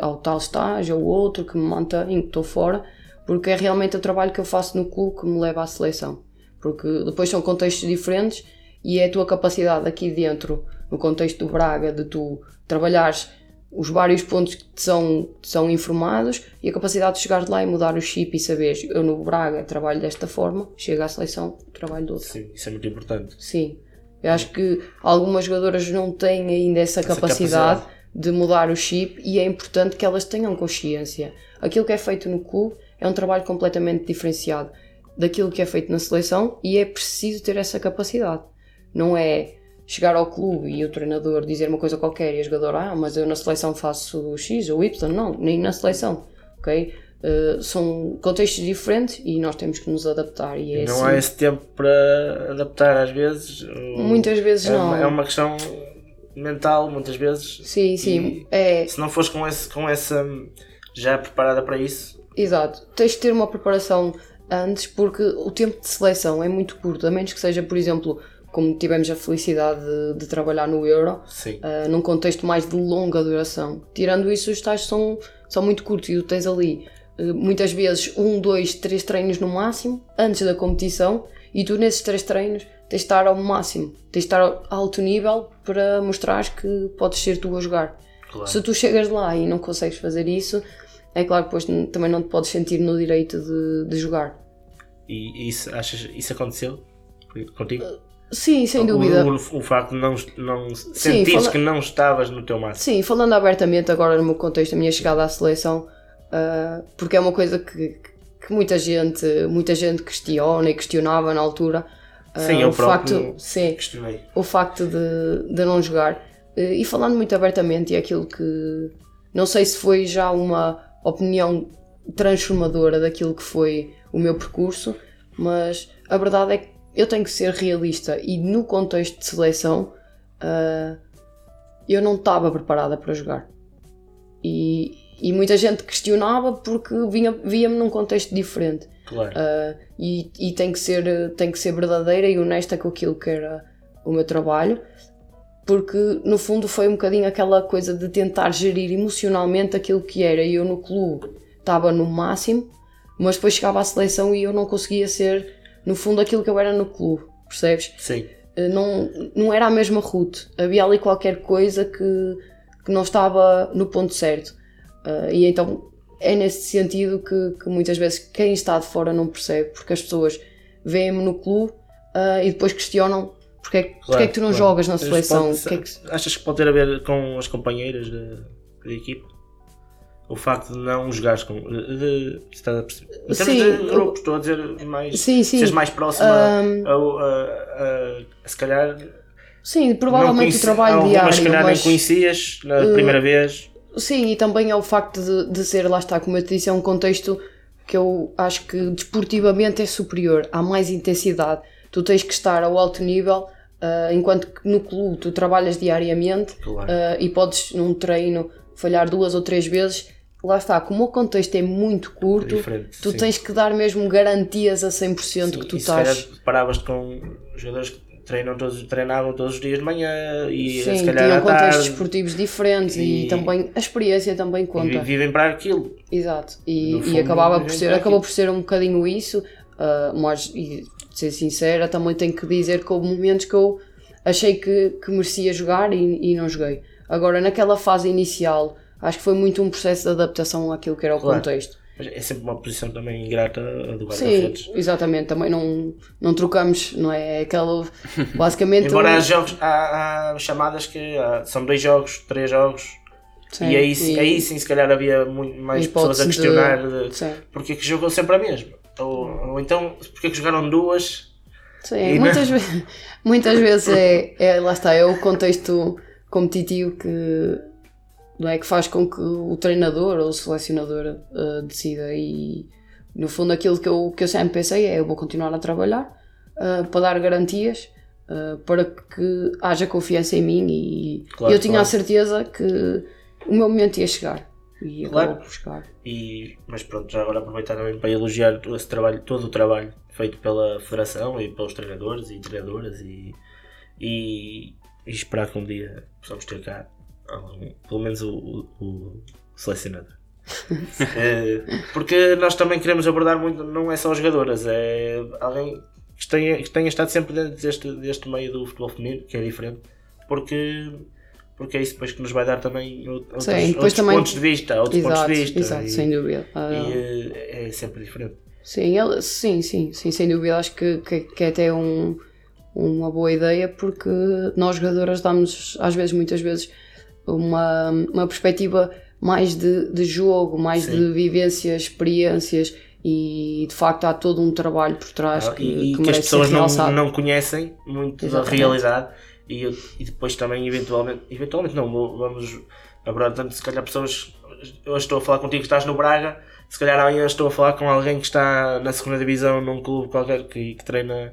ao tal estágio ou outro que me mantém, que estou fora, porque é realmente o trabalho que eu faço no clube que me leva à seleção. Porque depois são contextos diferentes e é a tua capacidade aqui dentro, no contexto do Braga, de tu trabalhares os vários pontos que te são, te são informados e a capacidade de chegar lá e mudar o chip e saberes, eu no Braga trabalho desta forma, chego à seleção, trabalho de outra. Sim, isso é muito importante. Sim. Eu acho que algumas jogadoras não têm ainda essa, Essa capacidade, capacidade. de mudar o chip e é importante que elas tenham consciência. Aquilo que é feito no clube é um trabalho completamente diferenciado daquilo que é feito na seleção e é preciso ter essa capacidade. Não é chegar ao clube e o treinador dizer uma coisa qualquer e a jogadora, ah, mas eu na seleção faço X ou Y. Não, nem na seleção. Ok? Uh, são contextos diferentes e nós temos que nos adaptar. E é não assim. há esse tempo para adaptar às vezes. Muitas vezes é não. Uma, é uma questão mental, muitas vezes. Sim, sim. É, Se não fores com, esse, com essa já preparada para isso, Exato. Tens de ter uma preparação antes porque o tempo de seleção é muito curto, a menos que seja, por exemplo, como tivemos a felicidade de, de trabalhar no Euro, ah, num contexto mais de longa duração. Tirando isso, os estágios são, são muito curtos e tu tens ali ah, muitas vezes um, dois, três treinos no máximo antes da competição e tu nesses três treinos tens de estar ao máximo, tens de estar a alto nível para mostrares que podes ser tu a jogar. Claro. Se tu chegas lá e não consegues fazer isso, é claro que depois também não te podes sentir no direito de, de jogar. E isso, achas, isso aconteceu contigo? Sim, sem dúvida. O, o, o facto de não, não sentires fala- que não estavas no teu máximo. Sim, falando abertamente agora no meu contexto, a minha chegada à seleção, ah, porque é uma coisa que, que muita gente, muita gente questiona e questionava na altura. ah, Sim, eu o próprio facto, sim, Questionei. o facto de, de não jogar. Eh, E falando muito abertamente, e é aquilo que não sei se foi já uma opinião transformadora daquilo que foi o meu percurso, mas a verdade é que eu tenho que ser realista e no contexto de seleção ah, eu não estava preparada para jogar. E, e muita gente questionava porque via-me num contexto diferente. Claro. Uh, e, e tem, que ser, tem que ser verdadeira e honesta com aquilo que era o meu trabalho, porque no fundo foi um bocadinho aquela coisa de tentar gerir emocionalmente aquilo que era. E eu no clube estava no máximo, mas depois chegava à seleção e eu não conseguia ser, no fundo, aquilo que eu era no clube, percebes? Sim. Uh, não, não era a mesma route. Havia ali qualquer coisa que, que não estava no ponto certo. Uh, e então é nesse sentido que, que muitas vezes quem está de fora não percebe, porque as pessoas veem-me no clube uh, e depois questionam Porque é, que- porque é que tu não claro. jogas na Mas seleção? pode- é que- Achas que pode ter a ver com as companheiras de, de equipa? O facto de não jogares com. De, de, estás a perceber? Em termos Sim, de grupos, estou a dizer mais. Sim, sim. Seres mais próxima Ahm, a, a- a- se calhar. Sim, provavelmente conheci- o trabalho algumas, diário, se calhar mas... nem conhecias na Uh, primeira vez. Sim, e também é o facto de, de ser, lá está, como eu te disse, é um contexto que eu acho que desportivamente é superior, há mais intensidade. Tu tens que estar ao alto nível, ah, enquanto que no clube tu trabalhas diariamente Claro. ah, e podes num treino falhar duas ou três vezes. Lá está, como o contexto é muito curto, diferente, tu sim. tens que dar mesmo garantias a 100% Sim, que tu e se calhar estás. paravas com jogadores que treinam todos, treinavam todos os dias de manhã e Sim, se calhar tinham contextos tarde esportivos diferentes e, E- também a experiência também e conta. vivem para aquilo. Exato, e, e acabava por ser, acabou por ser um bocadinho isso, ah, mas e, ser sincera, também tenho que dizer que houve momentos que eu achei que, que merecia jogar e, e não joguei. Agora, naquela fase inicial, acho que foi muito um processo de adaptação àquilo que era o Claro. contexto. Mas é sempre uma posição também ingrata a do Sim, exatamente, também não, não trocamos, não é? Aquela, basicamente. Embora há, jogos, há, há chamadas que há- são dois jogos, três jogos, sim, e aí, sim- aí sim se calhar havia muito mais pessoas a de- questionar de, Sim. porque é que jogou sempre a mesma. Ou, ou então porque é que jogaram duas. Sim, muitas, ve- muitas vezes é, é, lá está, é o contexto competitivo que não é que faz com que o treinador ou o selecionador eh, decida e no fundo aquilo que eu, que eu sempre pensei é eu vou continuar a trabalhar eh, para dar garantias eh, para que haja confiança em mim e Claro, eu tinha claro. a certeza que o meu momento ia chegar e Claro. acabou por chegar. E, mas pronto, já agora aproveitar também para elogiar todo esse trabalho, todo o trabalho feito pela Federação e pelos treinadores e treinadoras e, e, e esperar que um dia possamos ter cá algum- pelo menos o, o, o selecionador. Eh, porque nós também queremos abordar muito, não é só as jogadoras, é alguém que tenha, que tenha estado sempre dentro deste, deste meio do futebol feminino, que é diferente, porque, porque é isso depois que nos vai dar também outros, Sim, outros também- pontos de vista, outros pontos Exato, de vista. exato, e- sem dúvida. Ah, e eh, é sempre diferente. Sim, ele, sim, sim, sim, sem dúvida. Acho que, que, que é até um, uma boa ideia porque nós jogadoras damos às vezes, muitas vezes, uma, uma perspectiva mais de, de jogo, mais Sim. de vivências, experiências e de facto há todo um trabalho por trás Ah, que, e, que que as pessoas não, não conhecem muito Exatamente. da realidade e, eu- e depois também eventualmente, eventualmente não, vamos abordar tanto se calhar pessoas, eu estou a falar contigo que estás no Braga, se calhar amanhã estou a falar com alguém que está na segunda divisão num clube qualquer que, que treina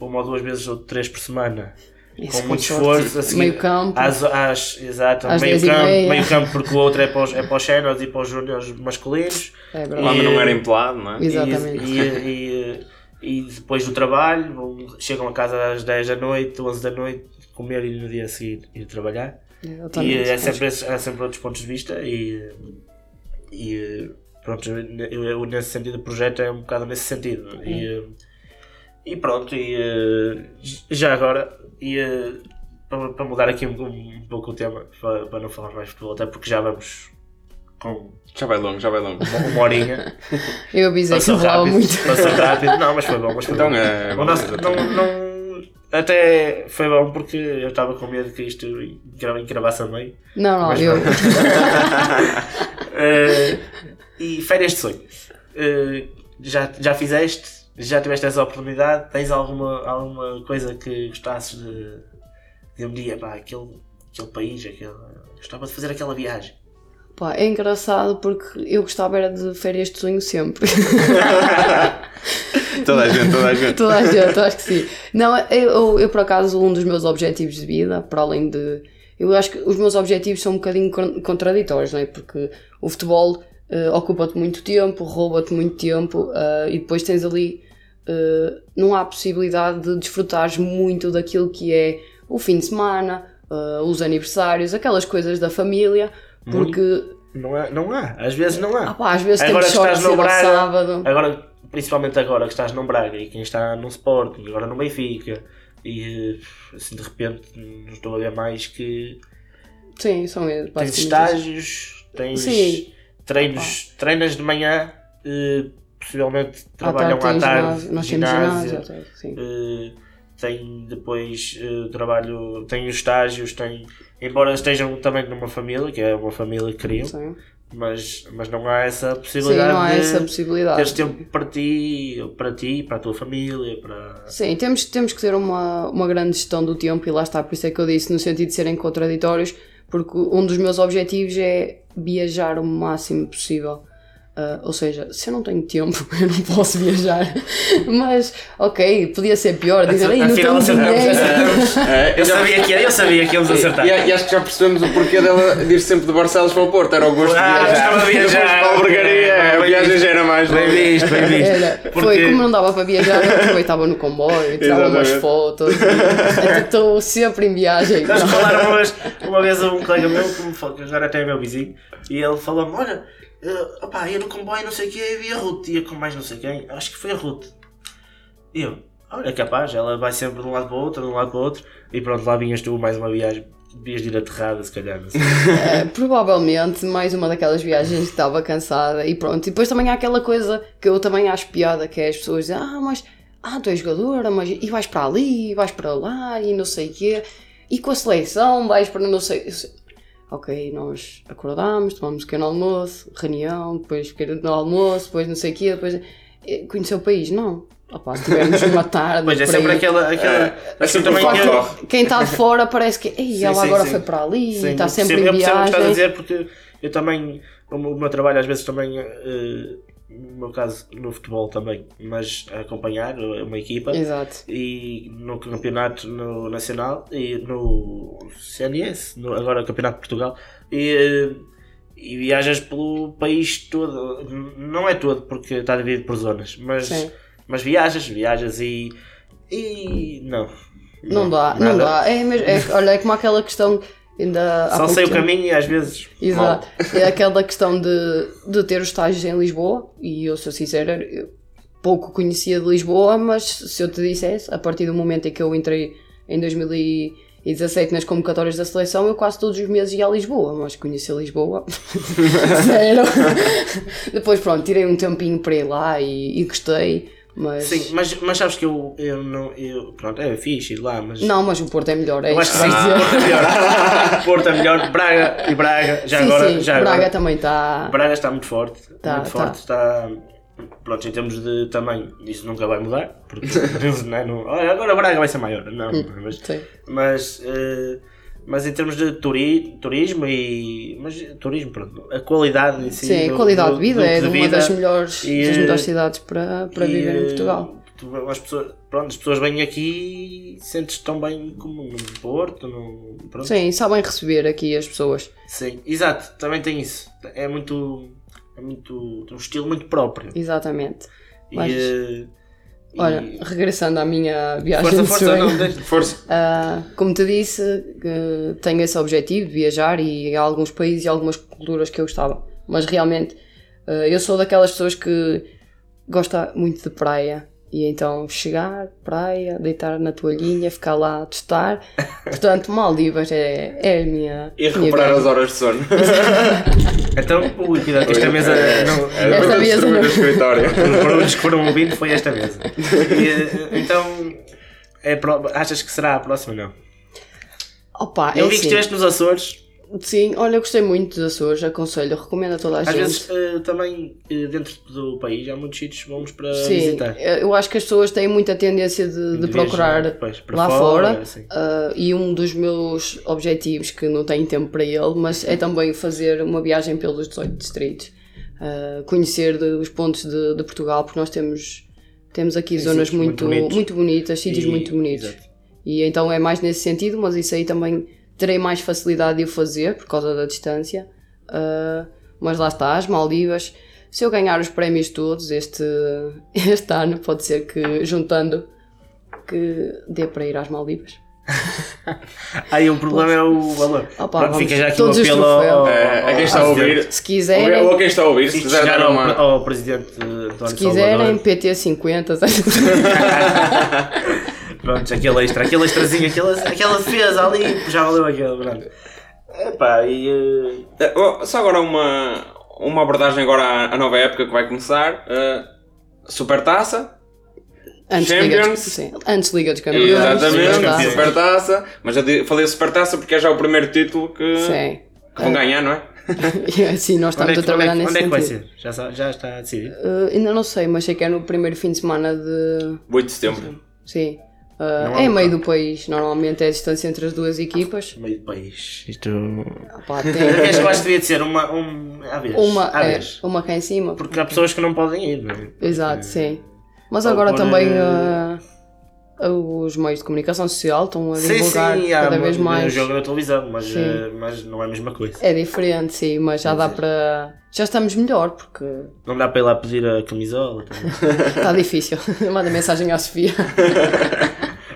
uma ou duas vezes ou três por semana. Isso, com muito esforço, a seguir Meio campo. Às, às, exato, Às meio 10 campo, meio campo porque o outro é para os, é para os seniors e para os júniores masculinos. É verdade. E- não era empolado, não é? Exatamente. E, e, e, e depois do trabalho, chegam a casa às 10 da noite, 11 da noite, comer e no dia a seguir ir trabalhar. Exatamente. E é sempre, há sempre outros pontos de vista e, e pronto, eu, eu, nesse sentido o projeto é um bocado nesse sentido. E, e pronto, e eh, já agora, e, eh, para, para mudar aqui um, um pouco o tema, para, para não falar mais de futebol, até porque já vamos com Já vai longo, já vai longo. uma, uma horinha. Eu avisei que Passou falava rápido, muito. passou rápido. Não, mas foi bom, mas foi Então bom. é. O nosso- não, não, até foi bom porque eu estava com medo que isto encravasse a meio. Não, não, eu. Eh, e férias de sonho. Eh, já, já fizeste? Já tiveste essa oportunidade? Tens alguma, alguma coisa que gostasses de, de um dia, pá, aquele, aquele país, aquele, gostava de fazer aquela viagem? Pá, é engraçado porque eu gostava era de férias de sonho sempre. Toda a gente, toda a gente. Toda a gente, acho que sim. Não, eu, eu, por acaso, um dos meus objetivos de vida, para além de. Eu acho que os meus objetivos são um bocadinho con- contraditórios, não é? Porque o futebol eh, ocupa-te muito tempo, rouba-te muito tempo eh, e depois tens ali. eh, não há possibilidade de desfrutares muito daquilo que é o fim de semana, os aniversários, aquelas coisas da família, porque. Não há, não há, às vezes não há. Ah pá, às vezes Agora temos que estás no Braga, sábado. Agora, principalmente agora que estás no Braga e quem está no Sporting, agora no Benfica, e eh, assim de repente não estou a ver mais que Sim, são eles. tens estágios, tens Sim. treinos, treinas de manhã, eh, possivelmente À trabalham tarde à tarde, ginásio, nós temos ginásio, ginásio, à tarde, sim. eh, tem depois eh, trabalho, tem os estágios, tem. Embora estejam também numa família, que é uma família que criam, Sim, mas, mas não há essa Sim, possibilidade não há de essa possibilidade. teres tempo para ti, para ti, para a tua família, para. Sim, temos, temos que ter uma, uma grande gestão do tempo e lá está, por isso é que eu disse, no sentido de serem contraditórios, porque um dos meus objetivos é viajar o máximo possível. Ah, ou seja, se eu não tenho tempo, eu não posso viajar. Mas, ok, podia ser pior, dizer, Ei, não tenho dinheiro. É, Eu sabia que, eu sabia que íamos E, acertar. e, e acho que já percebemos o porquê dela de ir sempre de Barcelos para o Porto. Era o gosto Ah, de viajar. viajar. Para a albergaria, a viagem era mais Bem visto, bem visto. Era, foi como não dava para viajar, eu aproveitava no comboio, tirava umas fotos. Estou sempre em viagem. Nós falaram uma vez, uma vez a um colega meu, que, me falou, que agora até é meu vizinho, e ele falou-me: Olha, uh, opá, ia no comboio, não sei o que, e a Ruth, ia com mais não sei quem, acho que foi a Ruth. E eu, olha, é capaz, ela vai sempre de um lado para o outro, de um lado para o outro, e pronto, lá vinhas tu mais uma viagem, devias de ir aterrada, se calhar, sei. Eh, provavelmente mais uma daquelas viagens que estava cansada e pronto. E depois também há aquela coisa que eu também acho piada, que é as pessoas dizem, ah, mas ah, tu és jogadora, mas e vais para ali, e vais para lá, e não sei o quê, e com a seleção vais para não sei. Ok, nós acordámos, tomamos um pequeno almoço, reunião, depois pequeno almoço, depois não sei o quê, depois eh, conhecer o país, não. Opa, se tivermos uma tarde. Pois é sempre aí. aquela. aquela É, é assim, também corre. Quem está de fora parece que Ei, Sim, ela sim, agora sim. foi para ali, Sim, está sempre percebo- em eu percebo o que estás a viagem. dizer porque eu também, o meu trabalho às vezes também, eh, no meu caso no futebol também, mas a acompanhar uma equipa Exato. e no campeonato no nacional e no CNS, no, agora campeonato de Portugal e, eh, e viajas pelo país todo, não é todo porque está dividido por zonas, mas, Sim. mas viajas, viajas e, e não. Não dá, não nada. dá. É, mesmo- é, olha, é como aquela questão ainda Só sei o caminho e às vezes Exato. É aquela questão de, de ter os estágios em Lisboa e eu sou sincera, pouco conhecia de Lisboa, mas se eu te dissesse, a partir do momento em que eu entrei em 2017 nas convocatórias da seleção, eu quase todos os meses ia a Lisboa, mas conhecer Lisboa, zero. Depois pronto, tirei um tempinho para ir lá e, e gostei, mas... Sim, mas, mas sabes que eu, eu não. Eu, pronto, é fixe ir lá, mas. Não, mas o Porto é melhor, é eu isso acho que sim, Porto é melhor. Porto é melhor, Braga e Braga. Já sim, agora. sim, já Braga agora. também está... Braga está muito forte. Tá, muito tá. forte. Está. Pronto, em termos de tamanho, isso nunca vai mudar. Porque não, é, não, olha, agora Braga vai ser maior. Não, mas, Sim. mas, eh, mas em termos de turi, turismo e. Mas turismo, pronto. A qualidade em si. Sim, do- a qualidade do- de vida é de uma das melhores, e, das eh, melhores cidades para, para E, viver em eh, Portugal. tu- as, pessoas, pronto, as pessoas vêm aqui e sentes tão bem como no Porto. No, pronto. Sim, sabem receber aqui as pessoas. Sim, exato, também tem isso. É muito. É muito. tem um estilo muito próprio. Exatamente. E, Mas, eh, e- Olha, regressando à minha viagem força, força, sonho. não, deixa- Força. Ah, como te disse, que tenho esse objetivo de viajar e há alguns países e algumas culturas que eu gostava. Mas realmente, ah, eu sou daquelas pessoas que gosta muito de praia. E então chegar, praia, deitar na toalhinha, ficar lá a testar. Portanto, Maldivas é, é a minha. E minha recuperar viagem. as horas de sono. Então, ui, cuidado, que esta mesa não. É, Esta para mesa não. o escritório. Os barulhos que foram ouvindo foi esta mesa. E, eh, então, é achas que será a próxima? Não. Opa, Eu é vi que assim. estiveste nos Açores. Sim, olha, eu gostei muito dos Açores, aconselho, recomendo a toda a Às gente. vezes eh, também eh, dentro do país há muitos sítios bons para Sim, visitar. eu acho que as pessoas têm muita tendência de, de De procurar viajar, pois, para lá fora, fora. ah, e um dos meus objetivos, que não tenho tempo para ele, mas é também fazer uma viagem pelos 18 distritos. Conhecer de- os pontos de, de Portugal, porque nós temos, temos aqui Tem zonas muito muito, muito bonitas, sítios E- muito bonitos. exato. E então é mais nesse sentido, mas isso aí também terei mais facilidade de o fazer por causa da distância. Ah, mas lá está, as Maldivas. Se eu ganhar os prémios todos este, este ano, pode ser que juntando que dê para ir às Maldivas. Aí o problema é o valor. Opa, Pronto, vamos, fica já aqui todos o os apelo ao, troféus. ao, É, a quem está a ouvir. Se quiserem, ou a quem está a ouvir, se Isto quiser chegar dar ao, uma. ao presidente António se quiserem, Salvador. PT50. Pronto, aquele extra, aquele extrazinho, aquela, aquela defesa ali, já valeu aquele, pronto. Epá, e. oh, Só agora uma, uma abordagem agora à, à nova época que vai começar. Uh, Supertaça. Antes de Liga dos, Champions. sim, antes de Liga dos Campeões. Exatamente. Supertaça. Mas eu falei Supertaça porque é já o primeiro título que, Sim. que vão ganhar, não é? Sim, nós Onde estamos é, que- a trabalhar onde é, que- nesse onde é que vai sentido. ser? Já, já está decidido? Uh, ainda não sei, mas sei que é no primeiro fim de semana de. 8 de setembro. Sim. Uh, é meio do país, normalmente é a distância entre as duas equipas. Meio do país. Isto. Pá, tem Eu acho que devia de ser uma. Um, à vez. uma, à é, vez. uma cá em cima. Porque há pessoas que não podem ir, não é? Exato, sim. Mas Ou agora por, também uh, os meios de comunicação social estão a Sim, divulgar sim, há cada vez um mais. jogo na televisão, mas, Sim. eh, mas não é a mesma coisa. É diferente, sim, mas já dá para. Já estamos melhor, porque Não dá para ir lá pedir a camisola. está difícil. Manda mensagem à Sofia.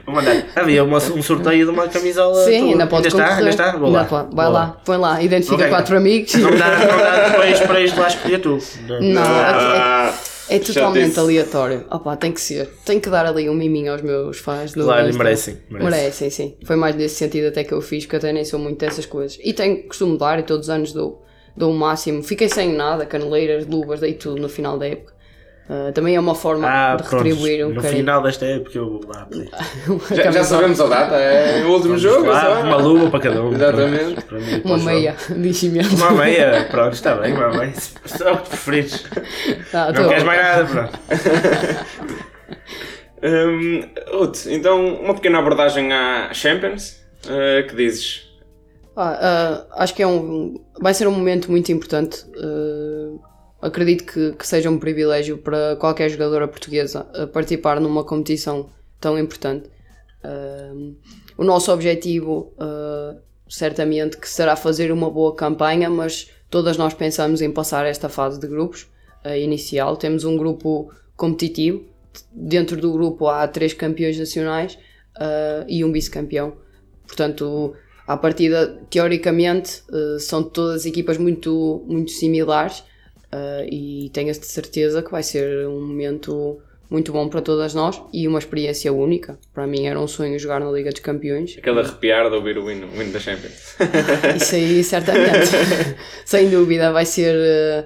Vou mandar. Havia uma- um sorteio de uma camisola. Sim, tua. ainda pode ainda está, concorrer. ainda está. Vou Ainda lá. pode. Vai Vou lá, põe lá, identifica Ok. quatro amigos. Não dá, não dá depois para ir lá escolher tu. Não, Ah, é totalmente chatice. aleatório. Opa, tem que ser. Tem que dar ali um miminho aos meus fãs. do Claro, Insta. merecem. merecem. Merecem, sim. Foi mais nesse sentido até que eu fiz, que até nem sou muito dessas coisas. E tenho, costumo dar, e todos os anos dou, dou o máximo. Fiquei sem nada, caneleiras, luvas, dei tudo no final da época. Ah, também é uma forma Ah, de pronto. retribuir um No carinho. final desta época eu vou lá. Já, já sabemos a data, é o último jogo, Lá, só. uma luva para cada um. Exatamente. Para mim, para Uma o meia de enchimento. Uma meia, pronto, está bem, uma meia. Se o que preferires. Ah, Não queres mais nada, pronto. Ruth, então uma pequena abordagem à Champions. Uh, que dizes? Ah, ah, acho que é um, vai ser um momento muito importante. Ah, acredito que, que seja um privilégio para qualquer jogadora portuguesa a participar numa competição tão importante. Ah, o nosso objetivo, ah, certamente, que será fazer uma boa campanha, mas todas nós pensamos em passar esta fase de grupos ah, inicial. Temos um grupo competitivo. Dentro do grupo há três campeões nacionais ah, e um vice-campeão. Portanto, à partida, teoricamente, são todas equipas muito, muito similares eh, e tenho a certeza que vai ser um momento muito bom para todas nós e uma experiência única. Para mim era um sonho jogar na Liga dos Campeões. Aquele arrepiar de ouvir o hino, o hino da Champions. Isso aí, certamente. Sem dúvida, vai ser. eh,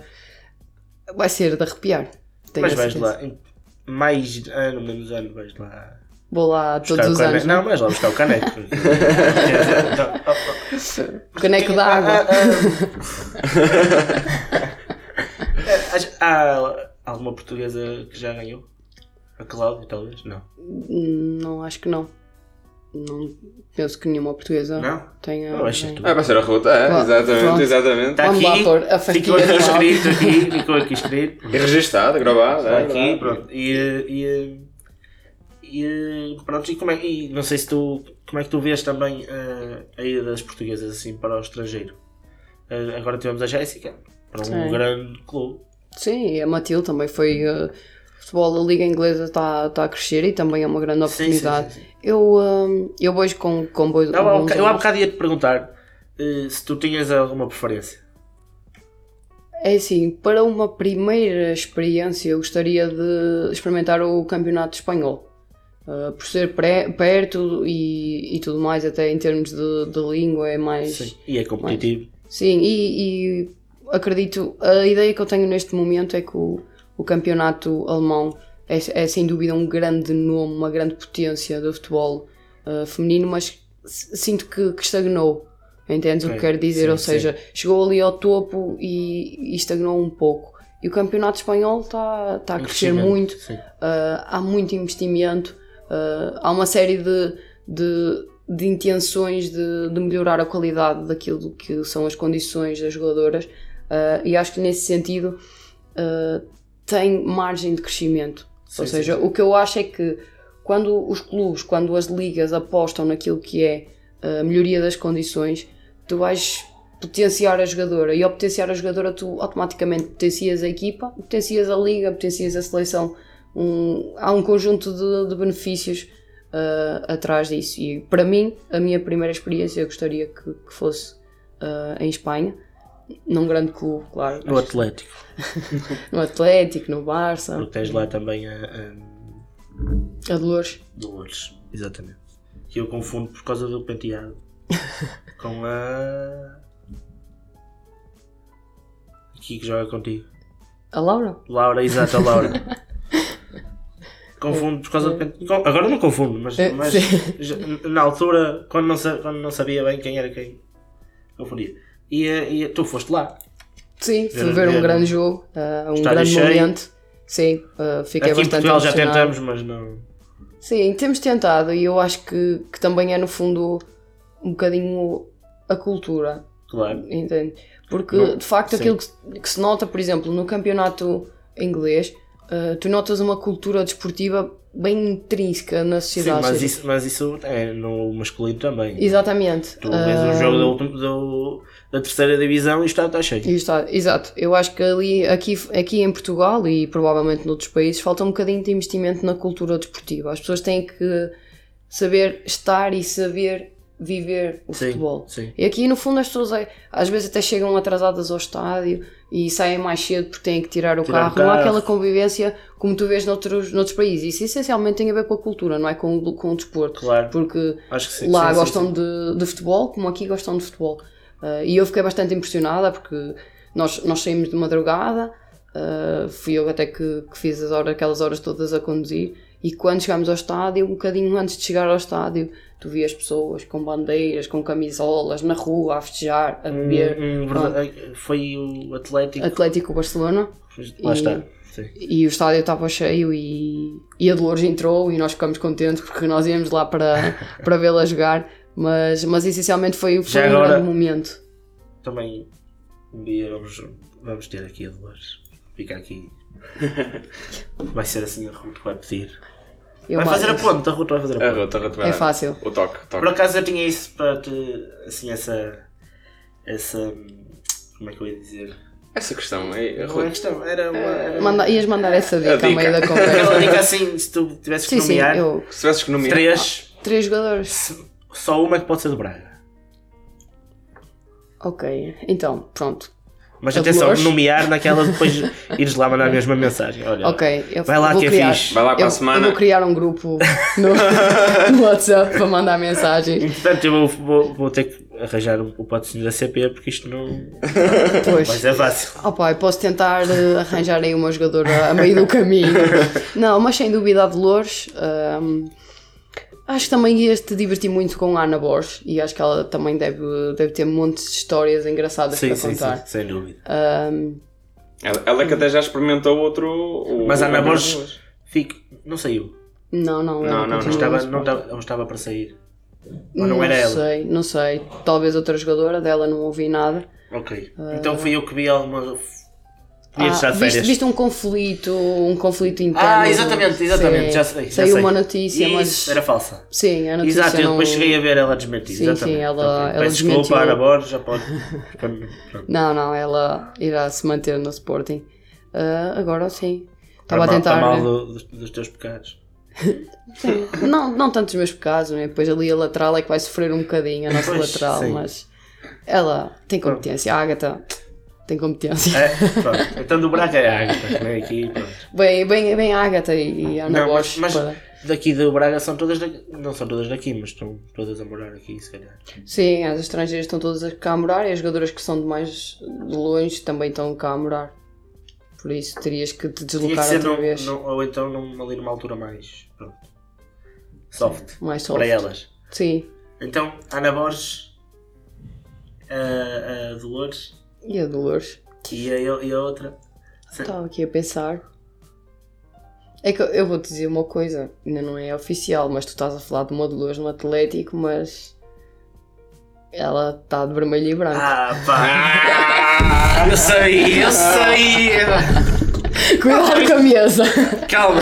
Vai ser de arrepiar. Tenho Mas vais lá, mais ano, menos ano, vais lá. Vou lá todos o os anos. Não, vais lá buscar o caneco. Oh. Caneco de água. Ah, ah. Acho- Há alguma portuguesa que já ganhou? A Cláudia, talvez? Não. Não, acho que não. Não penso que nenhuma portuguesa Não? tenha. Que nem- tu. Ah, vai ser a Ruth, é, Claro, exatamente, pronto. exatamente. Está Vamos lá aqui, pôr a ficou aqui escrito aqui, ficou aqui escrito. E registado, gravado. Está é, aqui, pronto. E, e, e pronto, e como é e não sei se tu como é que tu vês também eh, a ida das portuguesas assim para o estrangeiro. Eh, agora tivemos a Jéssica para um Sim. grande clube. Sim, e a Matilde também foi. eh, futebol da Liga Inglesa está tá a crescer e também é uma grande Sim, sim, oportunidade. sim, sim. Eu, eh, eu vejo com, com. Eu, há bons eu há bocado ia te perguntar eh, se tu tinhas alguma preferência. É assim, para uma primeira experiência, eu gostaria de experimentar o Campeonato Espanhol. Uh, por ser pré- perto e, e tudo mais, até em termos de, de língua, é mais. Sim. E é competitivo. Sim, e, e acredito, a ideia que eu tenho neste momento é que o, o campeonato alemão é, é sem dúvida um grande nome, uma grande potência do futebol uh, feminino, mas sinto que, que estagnou. Entendes o que quero dizer? sim, Ou seja, chegou ali ao topo e, e estagnou um pouco. E o campeonato espanhol está tá a crescer muito, sim. Uh, há muito investimento, uh, há uma série de, de, de intenções de, de melhorar a qualidade daquilo que são as condições das jogadoras uh, e acho que nesse sentido uh, tem margem de crescimento. Sim, Ou sim, seja, sim. o que eu acho é que quando os clubes, quando as ligas apostam naquilo que é a melhoria das condições, tu vais potenciar a jogadora e ao potenciar a jogadora tu automaticamente potencias a equipa, potencias a liga, potencias a seleção. Um- há um conjunto de, de benefícios uh, atrás disso e para mim, a minha primeira experiência eu gostaria que, que fosse uh, em Espanha, num grande clube, claro, No Atlético. no Atlético, no Barça, Porque tens lá também a, a a Dolores. Dolores. Exatamente. Que eu confundo por causa do penteado com a. Aqui que joga contigo. A Laura? Laura, exato, a Laura. Confundo por causa do. com- Agora não confundo, mas, É, mas na altura, quando não, quando não sabia bem quem era quem, confundia. E, eh, e tu foste lá. Sim, fui Ver- ver um ver- grande jogo, uh, um Estádio grande cheio. momento. Sim, uh, fiquei Aqui em bastante Portugal já tentamos, mas não. Sim, temos tentado e eu acho que, que também é no fundo um bocadinho a cultura, Claro. entende? Porque Não, de facto sim. aquilo que, se- que se nota, por exemplo, no campeonato inglês, uh, tu notas uma cultura desportiva bem intrínseca na Sim, sociedade. mas ou seja, isso, mas isso é no masculino também. Exatamente. Tu vês Uh, jogo da, última- do- da terceira divisão e está, está cheio. E está, exato. Eu acho que ali, aqui, aqui em Portugal e provavelmente noutros países, falta um bocadinho de investimento na cultura desportiva. As pessoas têm que saber estar e saber viver o Sim, futebol. sim. E aqui, no fundo, as pessoas é- às vezes até chegam atrasadas ao estádio e saem mais cedo porque têm que tirar o, Tirar o carro. Não há carro. aquela convivência como tu vês noutros, noutros países. Isso essencialmente tem a ver com a cultura, não é com, o- com o desporto. Claro. Porque sim. lá gostam. De, de futebol, como aqui gostam de futebol. Uh, e eu fiquei bastante impressionada porque nós, nós saímos de madrugada, uh, fui eu até que, que fiz as horas, aquelas horas todas a conduzir. E quando chegámos ao estádio, um bocadinho antes de chegar ao estádio, tu vias pessoas com bandeiras, com camisolas, na rua, a festejar, a beber. Hum, hum, Foi o Atlético. Atlético Barcelona Lá e- está. Sim. e o estádio estava cheio e, e a Dolores entrou e nós ficamos contentes porque nós íamos lá para, para vê-la jogar, mas, mas essencialmente foi, foi um agora- grande momento. Também um dia vamos, vamos ter aqui a Dolores. Fica aqui. Vai ser assim a Ruth que vai pedir. Eu vai fazer a ponte, a Ruth vai fazer a A ponte. rota, a rota É fácil. O toque, toque. Por acaso eu tinha isso para te. Assim, essa. Essa. Como é que eu ia dizer? Essa questão é. a Não é Ruth, questão, era uma. Era Manda, ias mandar essa dica, dica. à meio da Aquela conversa. dica assim, se tu tivesses que sim, sim, nomear eu. Se tivesses que nomear. três, Três jogadores. Só uma que pode ser do Braga. Ok, então, pronto. Mas A atenção, Dolores? nomear naquela depois ires lá mandar a mesma mensagem. Olha, Ok, eu Vai lá vou que é criar, fixe. Vai lá para eu, a semana. Eu vou criar um grupo no, no WhatsApp para mandar mensagens. Portanto, eu vou, vou, vou ter que arranjar o, o patrocínio da CP porque isto não Pois. vai ser fácil. Oh pai, posso tentar eh, arranjar aí uma jogadora a meio do caminho. Não, mas sem dúvida a Dolores. ahm, acho que também ias te divertir muito com a Ana Borges e acho que ela também deve, deve ter montes de histórias engraçadas Sim, para sim, contar. sim, sem dúvida. Ahm, Ela, ela que até já experimentou outro. o- Mas a Ana Borges fico, não saiu. não, não, ela Não, não, Não estava, não, estava, não estava para sair. Ou não, era ela? sei, não sei. Talvez outra jogadora dela não ouvi nada. Ok. Então fui eu que vi alguma. Ah, viste, viste um conflito, um conflito interno. Ah, exatamente, exatamente, Sim. já sei. já Saiu sei. uma notícia, Isso, mas. era falsa. Sim, a notícia Exato, eu não... depois cheguei a ver ela desmentir. Sim, exatamente. sim, ela- Ok. ela Peço desculpa, desmentiu. Ana Borges, já pode. Não, não, ela irá se manter no Sporting. Ah, agora sim. Estava a Para mal- tentar. para mal né? do- dos, dos teus pecados. Sim. Não, não tanto os meus pecados, né? depois ali a lateral é que vai sofrer um bocadinho, a nossa Pois, lateral, sim. mas ela tem competência. A Agatha tem competência. É, pronto. Então do Braga é a Ágata, que vem aqui. Pronto. Bem, bem, bem a Agatha e e a Ana Não, mas, Borges. mas para- daqui do Braga são todas daqui. Não são todas daqui, mas estão todas a morar aqui, se calhar. Sim, as estrangeiras estão todas a cá a morar e as jogadoras que são de mais de longe também estão cá a morar. Por isso terias que te que deslocar ser outra num- vez. num- ou então num, ali numa altura mais. Pronto. Soft. Mais soft. Para elas. Sim. Então, Ana Borges, a, a Dolores E a Dolores? e a, e a outra. Estava aqui a pensar. É que eu- vou-te dizer uma coisa, ainda não é oficial, mas tu estás a falar de uma Dolores no Atlético, mas ela está de vermelho e branco. Ah, pá! eu sei, eu sei! Cuidado com a mesa! Calma!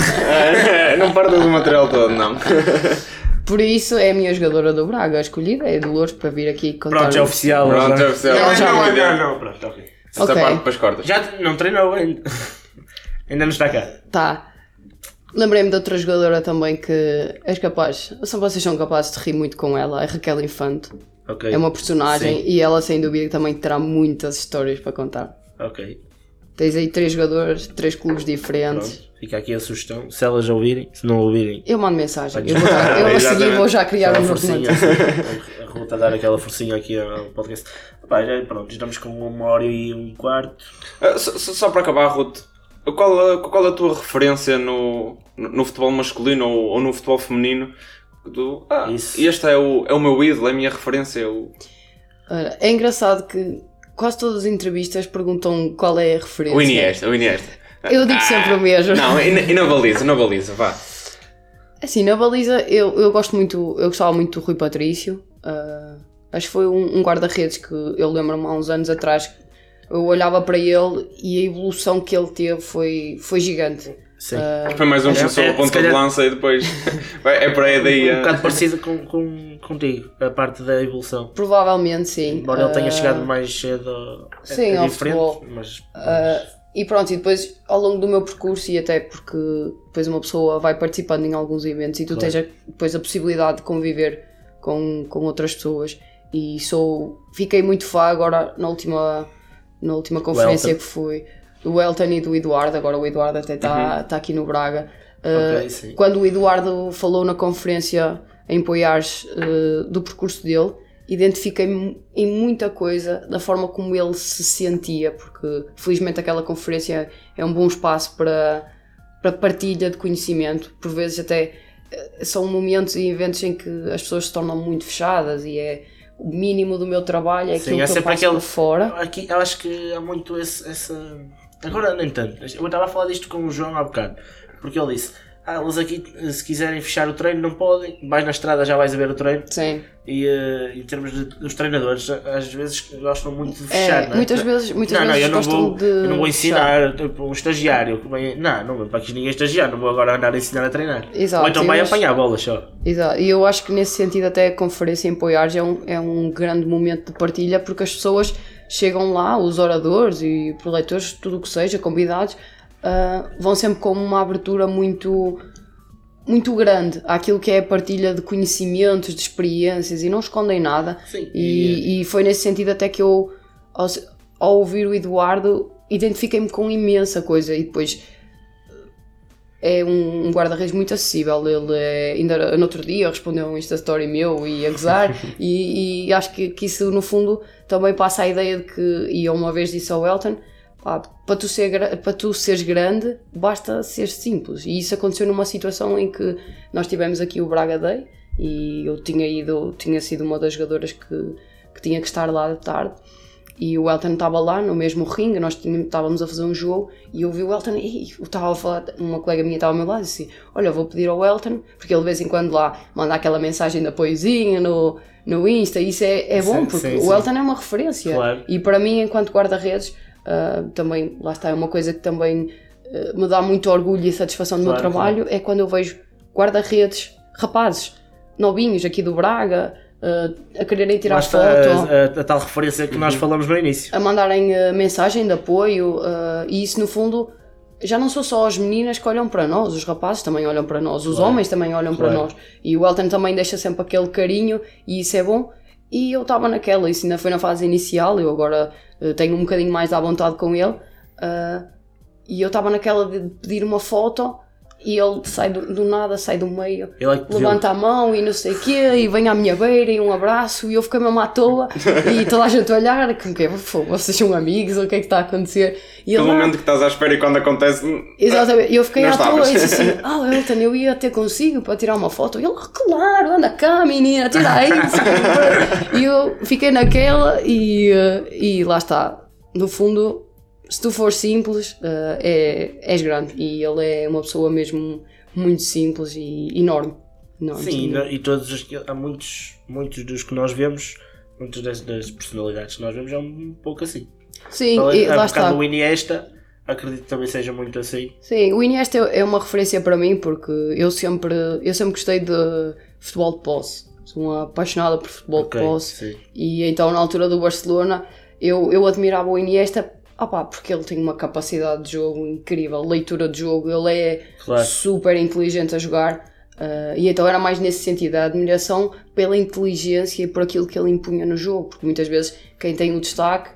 Não partas o material todo, não. Por isso é a minha jogadora do Braga, a escolhida é Dolores para vir aqui contar. Pronto, é oficial. Pronto, agora. é oficial. Não, Já não, vai. não, não, pronto, ok. Esta Ok. parte depois cortas. Já não treinou ainda. Ainda não está cá. Tá. Lembrei-me de outra jogadora também que és capaz, só vocês são capazes de rir muito com ela, a Raquel Infante. Ok. É uma personagem Sim. e ela sem dúvida também terá muitas histórias para contar. Ok. Tens aí três jogadores, três clubes diferentes. Pronto. Fica aqui a sugestão. Se elas ouvirem, se não ouvirem. Eu mando mensagem. Eu, vou dar- eu a seguir vou já criar um forcinha. a Ruta dar aquela forcinha aqui ao podcast. Pá, já, pronto, estamos com uma hora e um quarto. Ah, só, só- só para acabar, Ruth, qual, a- qual a tua referência no, no, no futebol masculino ou, ou no futebol feminino? Do, ah, Isso. este é o, é o meu ídolo, é a minha referência. é o- é engraçado que quase todas as entrevistas perguntam qual é a referência. O Iniesta, o Iniesta. Eu digo sempre o mesmo. Não, e na, baliza, na baliza, vá. Assim, na baliza eu, eu gosto muito, eu gostava muito do Rui Patrício. ah, acho que foi um, um guarda-redes que eu lembro-me há uns anos atrás. Eu olhava para ele e a evolução que ele teve foi, foi gigante. Sim. Foi mais um que É, começou é, a ponta calhar- de lança e depois é para aí daí. um a- bocado parecido com, com, contigo, a parte da evolução. Provavelmente sim. Embora ele tenha Ah, chegado mais cedo, é, sim, é ao diferente, futebol. mas, Ah, e pronto, e depois ao longo do meu percurso, e até porque depois uma pessoa vai participando em alguns eventos e tu Claro. tens a- depois a possibilidade de conviver com, com outras pessoas. E sou. Fiquei muito fã agora na última, na última conferência Elton. que fui do Elton e do Eduardo. Agora o Eduardo até está tá aqui no Braga. Ah, Ok, sim. quando o Eduardo falou na conferência em Poiares eh, do percurso dele, identifiquei-me em muita coisa da forma como ele se sentia, porque felizmente aquela conferência é um bom espaço para, para partilha de conhecimento, por vezes até eh, são momentos e eventos em que as pessoas se tornam muito fechadas e é o mínimo do meu trabalho, é Sim, aquilo é que eu faço aquele- fora. Aqui, eu acho que há muito esse, essa. Agora nem tanto. Eu estava a falar disto com o João há bocado. Porque ele disse: Ah, eles aqui, se quiserem fechar o treino, não podem. Vais na estrada, já vais a ver o treino. Sim. E eh, em termos de, dos treinadores, às vezes gostam muito de É, fechar, não é? muitas vezes, muitas não, não, vezes eu não, vou, de eu não vou ensinar tipo, um estagiário. que vem- Não, não vou para aqui ninguém estagiar, não vou agora andar a ensinar a treinar. Exato, Ou então vai acho- apanhar bolas só. Exato, e eu acho que nesse sentido até a conferência em Poiares é um, é um grande momento de partilha porque as pessoas chegam lá, os oradores e preleitores, tudo o que seja, convidados, ah, vão sempre com uma abertura muito muito grande àquilo que é a partilha de conhecimentos, de experiências e não escondem nada. Sim, E, e foi nesse sentido até que eu, ao, ao ouvir o Eduardo, identifiquei-me com imensa coisa. E depois é um, um guarda-redes muito acessível. Ele é, ainda no outro dia respondeu um Insta Story meu e a gozar, e, e acho que, que isso no fundo também passa a ideia de que, e eu uma vez disse ao Elton, pá, para, tu ser, para tu seres grande basta ser simples. E isso aconteceu numa situação em que nós tivemos aqui o Braga Day e eu tinha ido, tinha sido uma das jogadoras que, que tinha que estar lá de tarde. E o Elton estava lá no mesmo ringue, nós estávamos a fazer um jogo e eu vi o Elton e eu estava a falar, uma colega minha estava ao meu lado e disse: Olha, vou pedir ao Elton, porque ele de vez em quando lá manda aquela mensagem de apoiozinho no, no Insta, isso é, é bom, porque sim, o sim. Elton é uma referência. Claro. E para mim, enquanto guarda-redes, ah, também, lá está, é uma coisa que também ah, me dá muito orgulho e satisfação do Claro, meu trabalho, é quando eu vejo guarda-redes, rapazes, novinhos aqui do Braga, ah, a quererem tirar Lá foto a, a- a tal referência que nós falamos no início. a mandarem eh, mensagem de apoio eh, e isso no fundo já não são só as meninas que olham para nós, os rapazes também olham para nós, os Claro. homens também olham para Claro. nós e o Elton também deixa sempre aquele carinho e isso é bom e eu estava naquela, isso ainda foi na fase inicial, eu agora tenho um bocadinho mais à vontade com ele e eu estava naquela de pedir uma foto e ele sai do, do nada, sai do meio Ele é levanta a mão e não sei o quê, e vem à minha beira e um abraço, e eu fiquei mesmo à toa, e toda a gente a olhar, como que é, "Pô, vocês são amigos, ou o que é que está a acontecer? E ele, "Ah, momento que estás à espera e quando acontece. Exatamente, e eu fiquei à toa e disse assim: Ah, Elton, eu ia ter consigo para tirar uma foto. E ele, "Ah, claro, anda cá, menina, tira aí. não sei o quê." e eu fiquei naquela e, eh, e lá está. No fundo, se tu for simples, eh, é, és grande. E ele é uma pessoa mesmo muito simples e enorme. enorme Sim, e, e todos os, há muitos, muitos dos que nós vemos, muitas das, das personalidades que nós vemos é um pouco assim. Sim, Fala- e há lá está. do Iniesta, acredito que também seja muito assim. Sim, o Iniesta é é uma referência para mim porque eu sempre, eu sempre gostei de futebol de posse. Sou uma apaixonada por futebol Ok, de posse. sim. E então, na altura do Barcelona, eu, eu admirava o Iniesta opá, porque ele tem uma capacidade de jogo incrível, leitura de jogo, ele é Claro. super inteligente a jogar. ah, e então era mais nesse sentido, a admiração pela inteligência e por aquilo que ele impunha no jogo, porque muitas vezes quem tem o destaque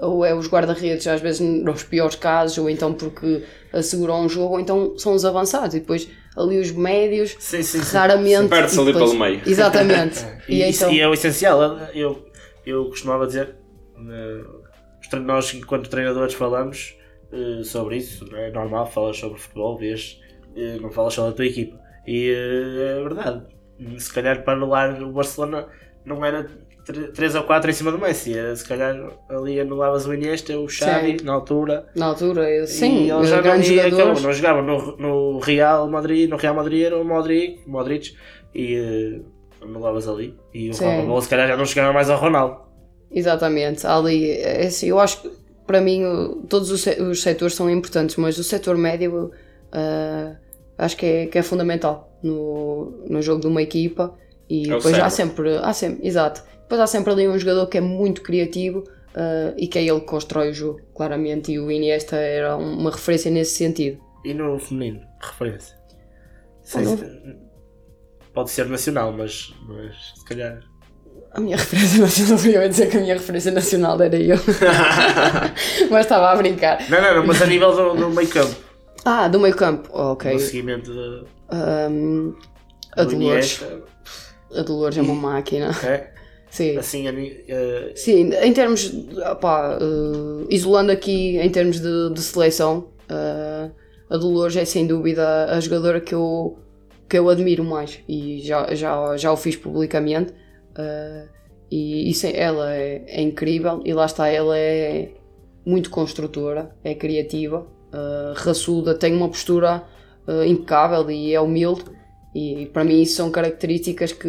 ou é os guarda-redes, às vezes nos piores casos, ou então porque asseguram um jogo, ou então são os avançados, e depois ali os médios, Sim, sim, sim. raramente. Perde-se ali depois- pelo meio. Exatamente. E, e isso- então, e é o essencial. Eu, eu costumava dizer, eh, nós enquanto treinadores falamos, eh, sobre isso, é normal, falas sobre futebol, vês, eh, não falas só da tua equipa. E eh, é verdade, se calhar para anular o Barcelona não era 3 ou 4 em cima do Messi, era, se calhar ali anulavas o Iniesta, o Xavi, Sim. na altura. Na altura, eu- sim, e ele os já não, acabou, não jogava no, no Real Madrid, no Real Madrid era o Modric, Modric e eh, anulavas ali. E o. Ronaldo se calhar já não chegava mais ao Ronaldo. Exatamente, ali, é assim, eu acho que para mim todos os, os setores são importantes, mas o setor médio ah, acho que é, que é fundamental no, no jogo de uma equipa e É depois há sempre, há sempre, exato, depois há sempre ali um jogador que é muito criativo ah, e que é ele que constrói o jogo, claramente, e o Iniesta era uma referência nesse sentido. E no feminino, referência. Sei no- se- pode ser nacional, mas, mas se calhar. A minha referência nacional, eu ia dizer que a minha referência nacional era eu, mas estava a brincar. Não, não, não, mas a nível do, do meio campo, Ah, do meio campo, ok. no seguimento de, Ahm, a do Dolores. A Dolores é uma máquina. é? Sim. assim, eh, Sim, em termos. opá, eh, isolando aqui em termos de, de seleção, eh, a Dolores é sem dúvida a jogadora que eu, que eu admiro mais e já, já, já o fiz publicamente. Eh, e isso, ela é, é incrível e lá está, ela é muito construtora, é criativa, eh, raçuda, tem uma postura eh, impecável e é humilde. E para mim isso são características que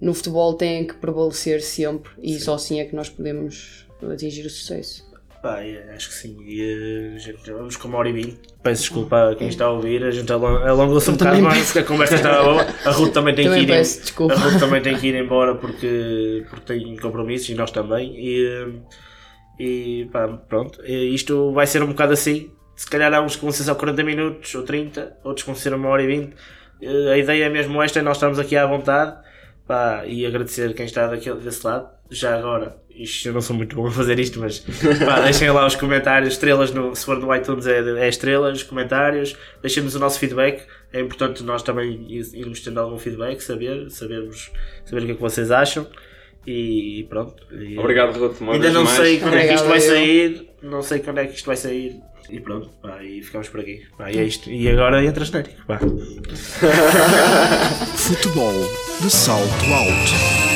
no futebol têm que prevalecer sempre e só assim é que nós podemos atingir o sucesso. Pá, é, acho que sim. E eh, gente, vamos com uma hora e vinte. Peço desculpa a quem está a ouvir, a gente alon- alongou-se um bocado mais porque a conversa estava boa. A Ruth também tem Também que ir. peço desculpa. A Ruth também tem que ir embora porque, porque tem compromissos e nós também. E, e pá, pronto, E isto vai ser um bocado assim. Se calhar há uns que vão ser só 40 minutos ou 30, outros que vão ser uma hora e 20. Eh, A ideia é mesmo esta, nós estamos aqui à vontade pá, e agradecer quem está daquele, desse lado. Já agora, isto, eu não sou muito bom a fazer isto, mas pá, deixem lá os comentários, estrelas, no, se for no iTunes é, é estrelas, comentários, deixem-nos o nosso feedback. É importante nós também ir- irmos tendo algum feedback, saber, sabermos, saber o que é que vocês acham. E pronto. E- Obrigado, Ruth. Ainda não mais. sei quando é que isto vai Obrigado, sair, não sei quando é que isto vai sair. E pronto, pá, e ficamos por aqui. Pá, e é isto. E agora entra genérico. Futebol de salto alto.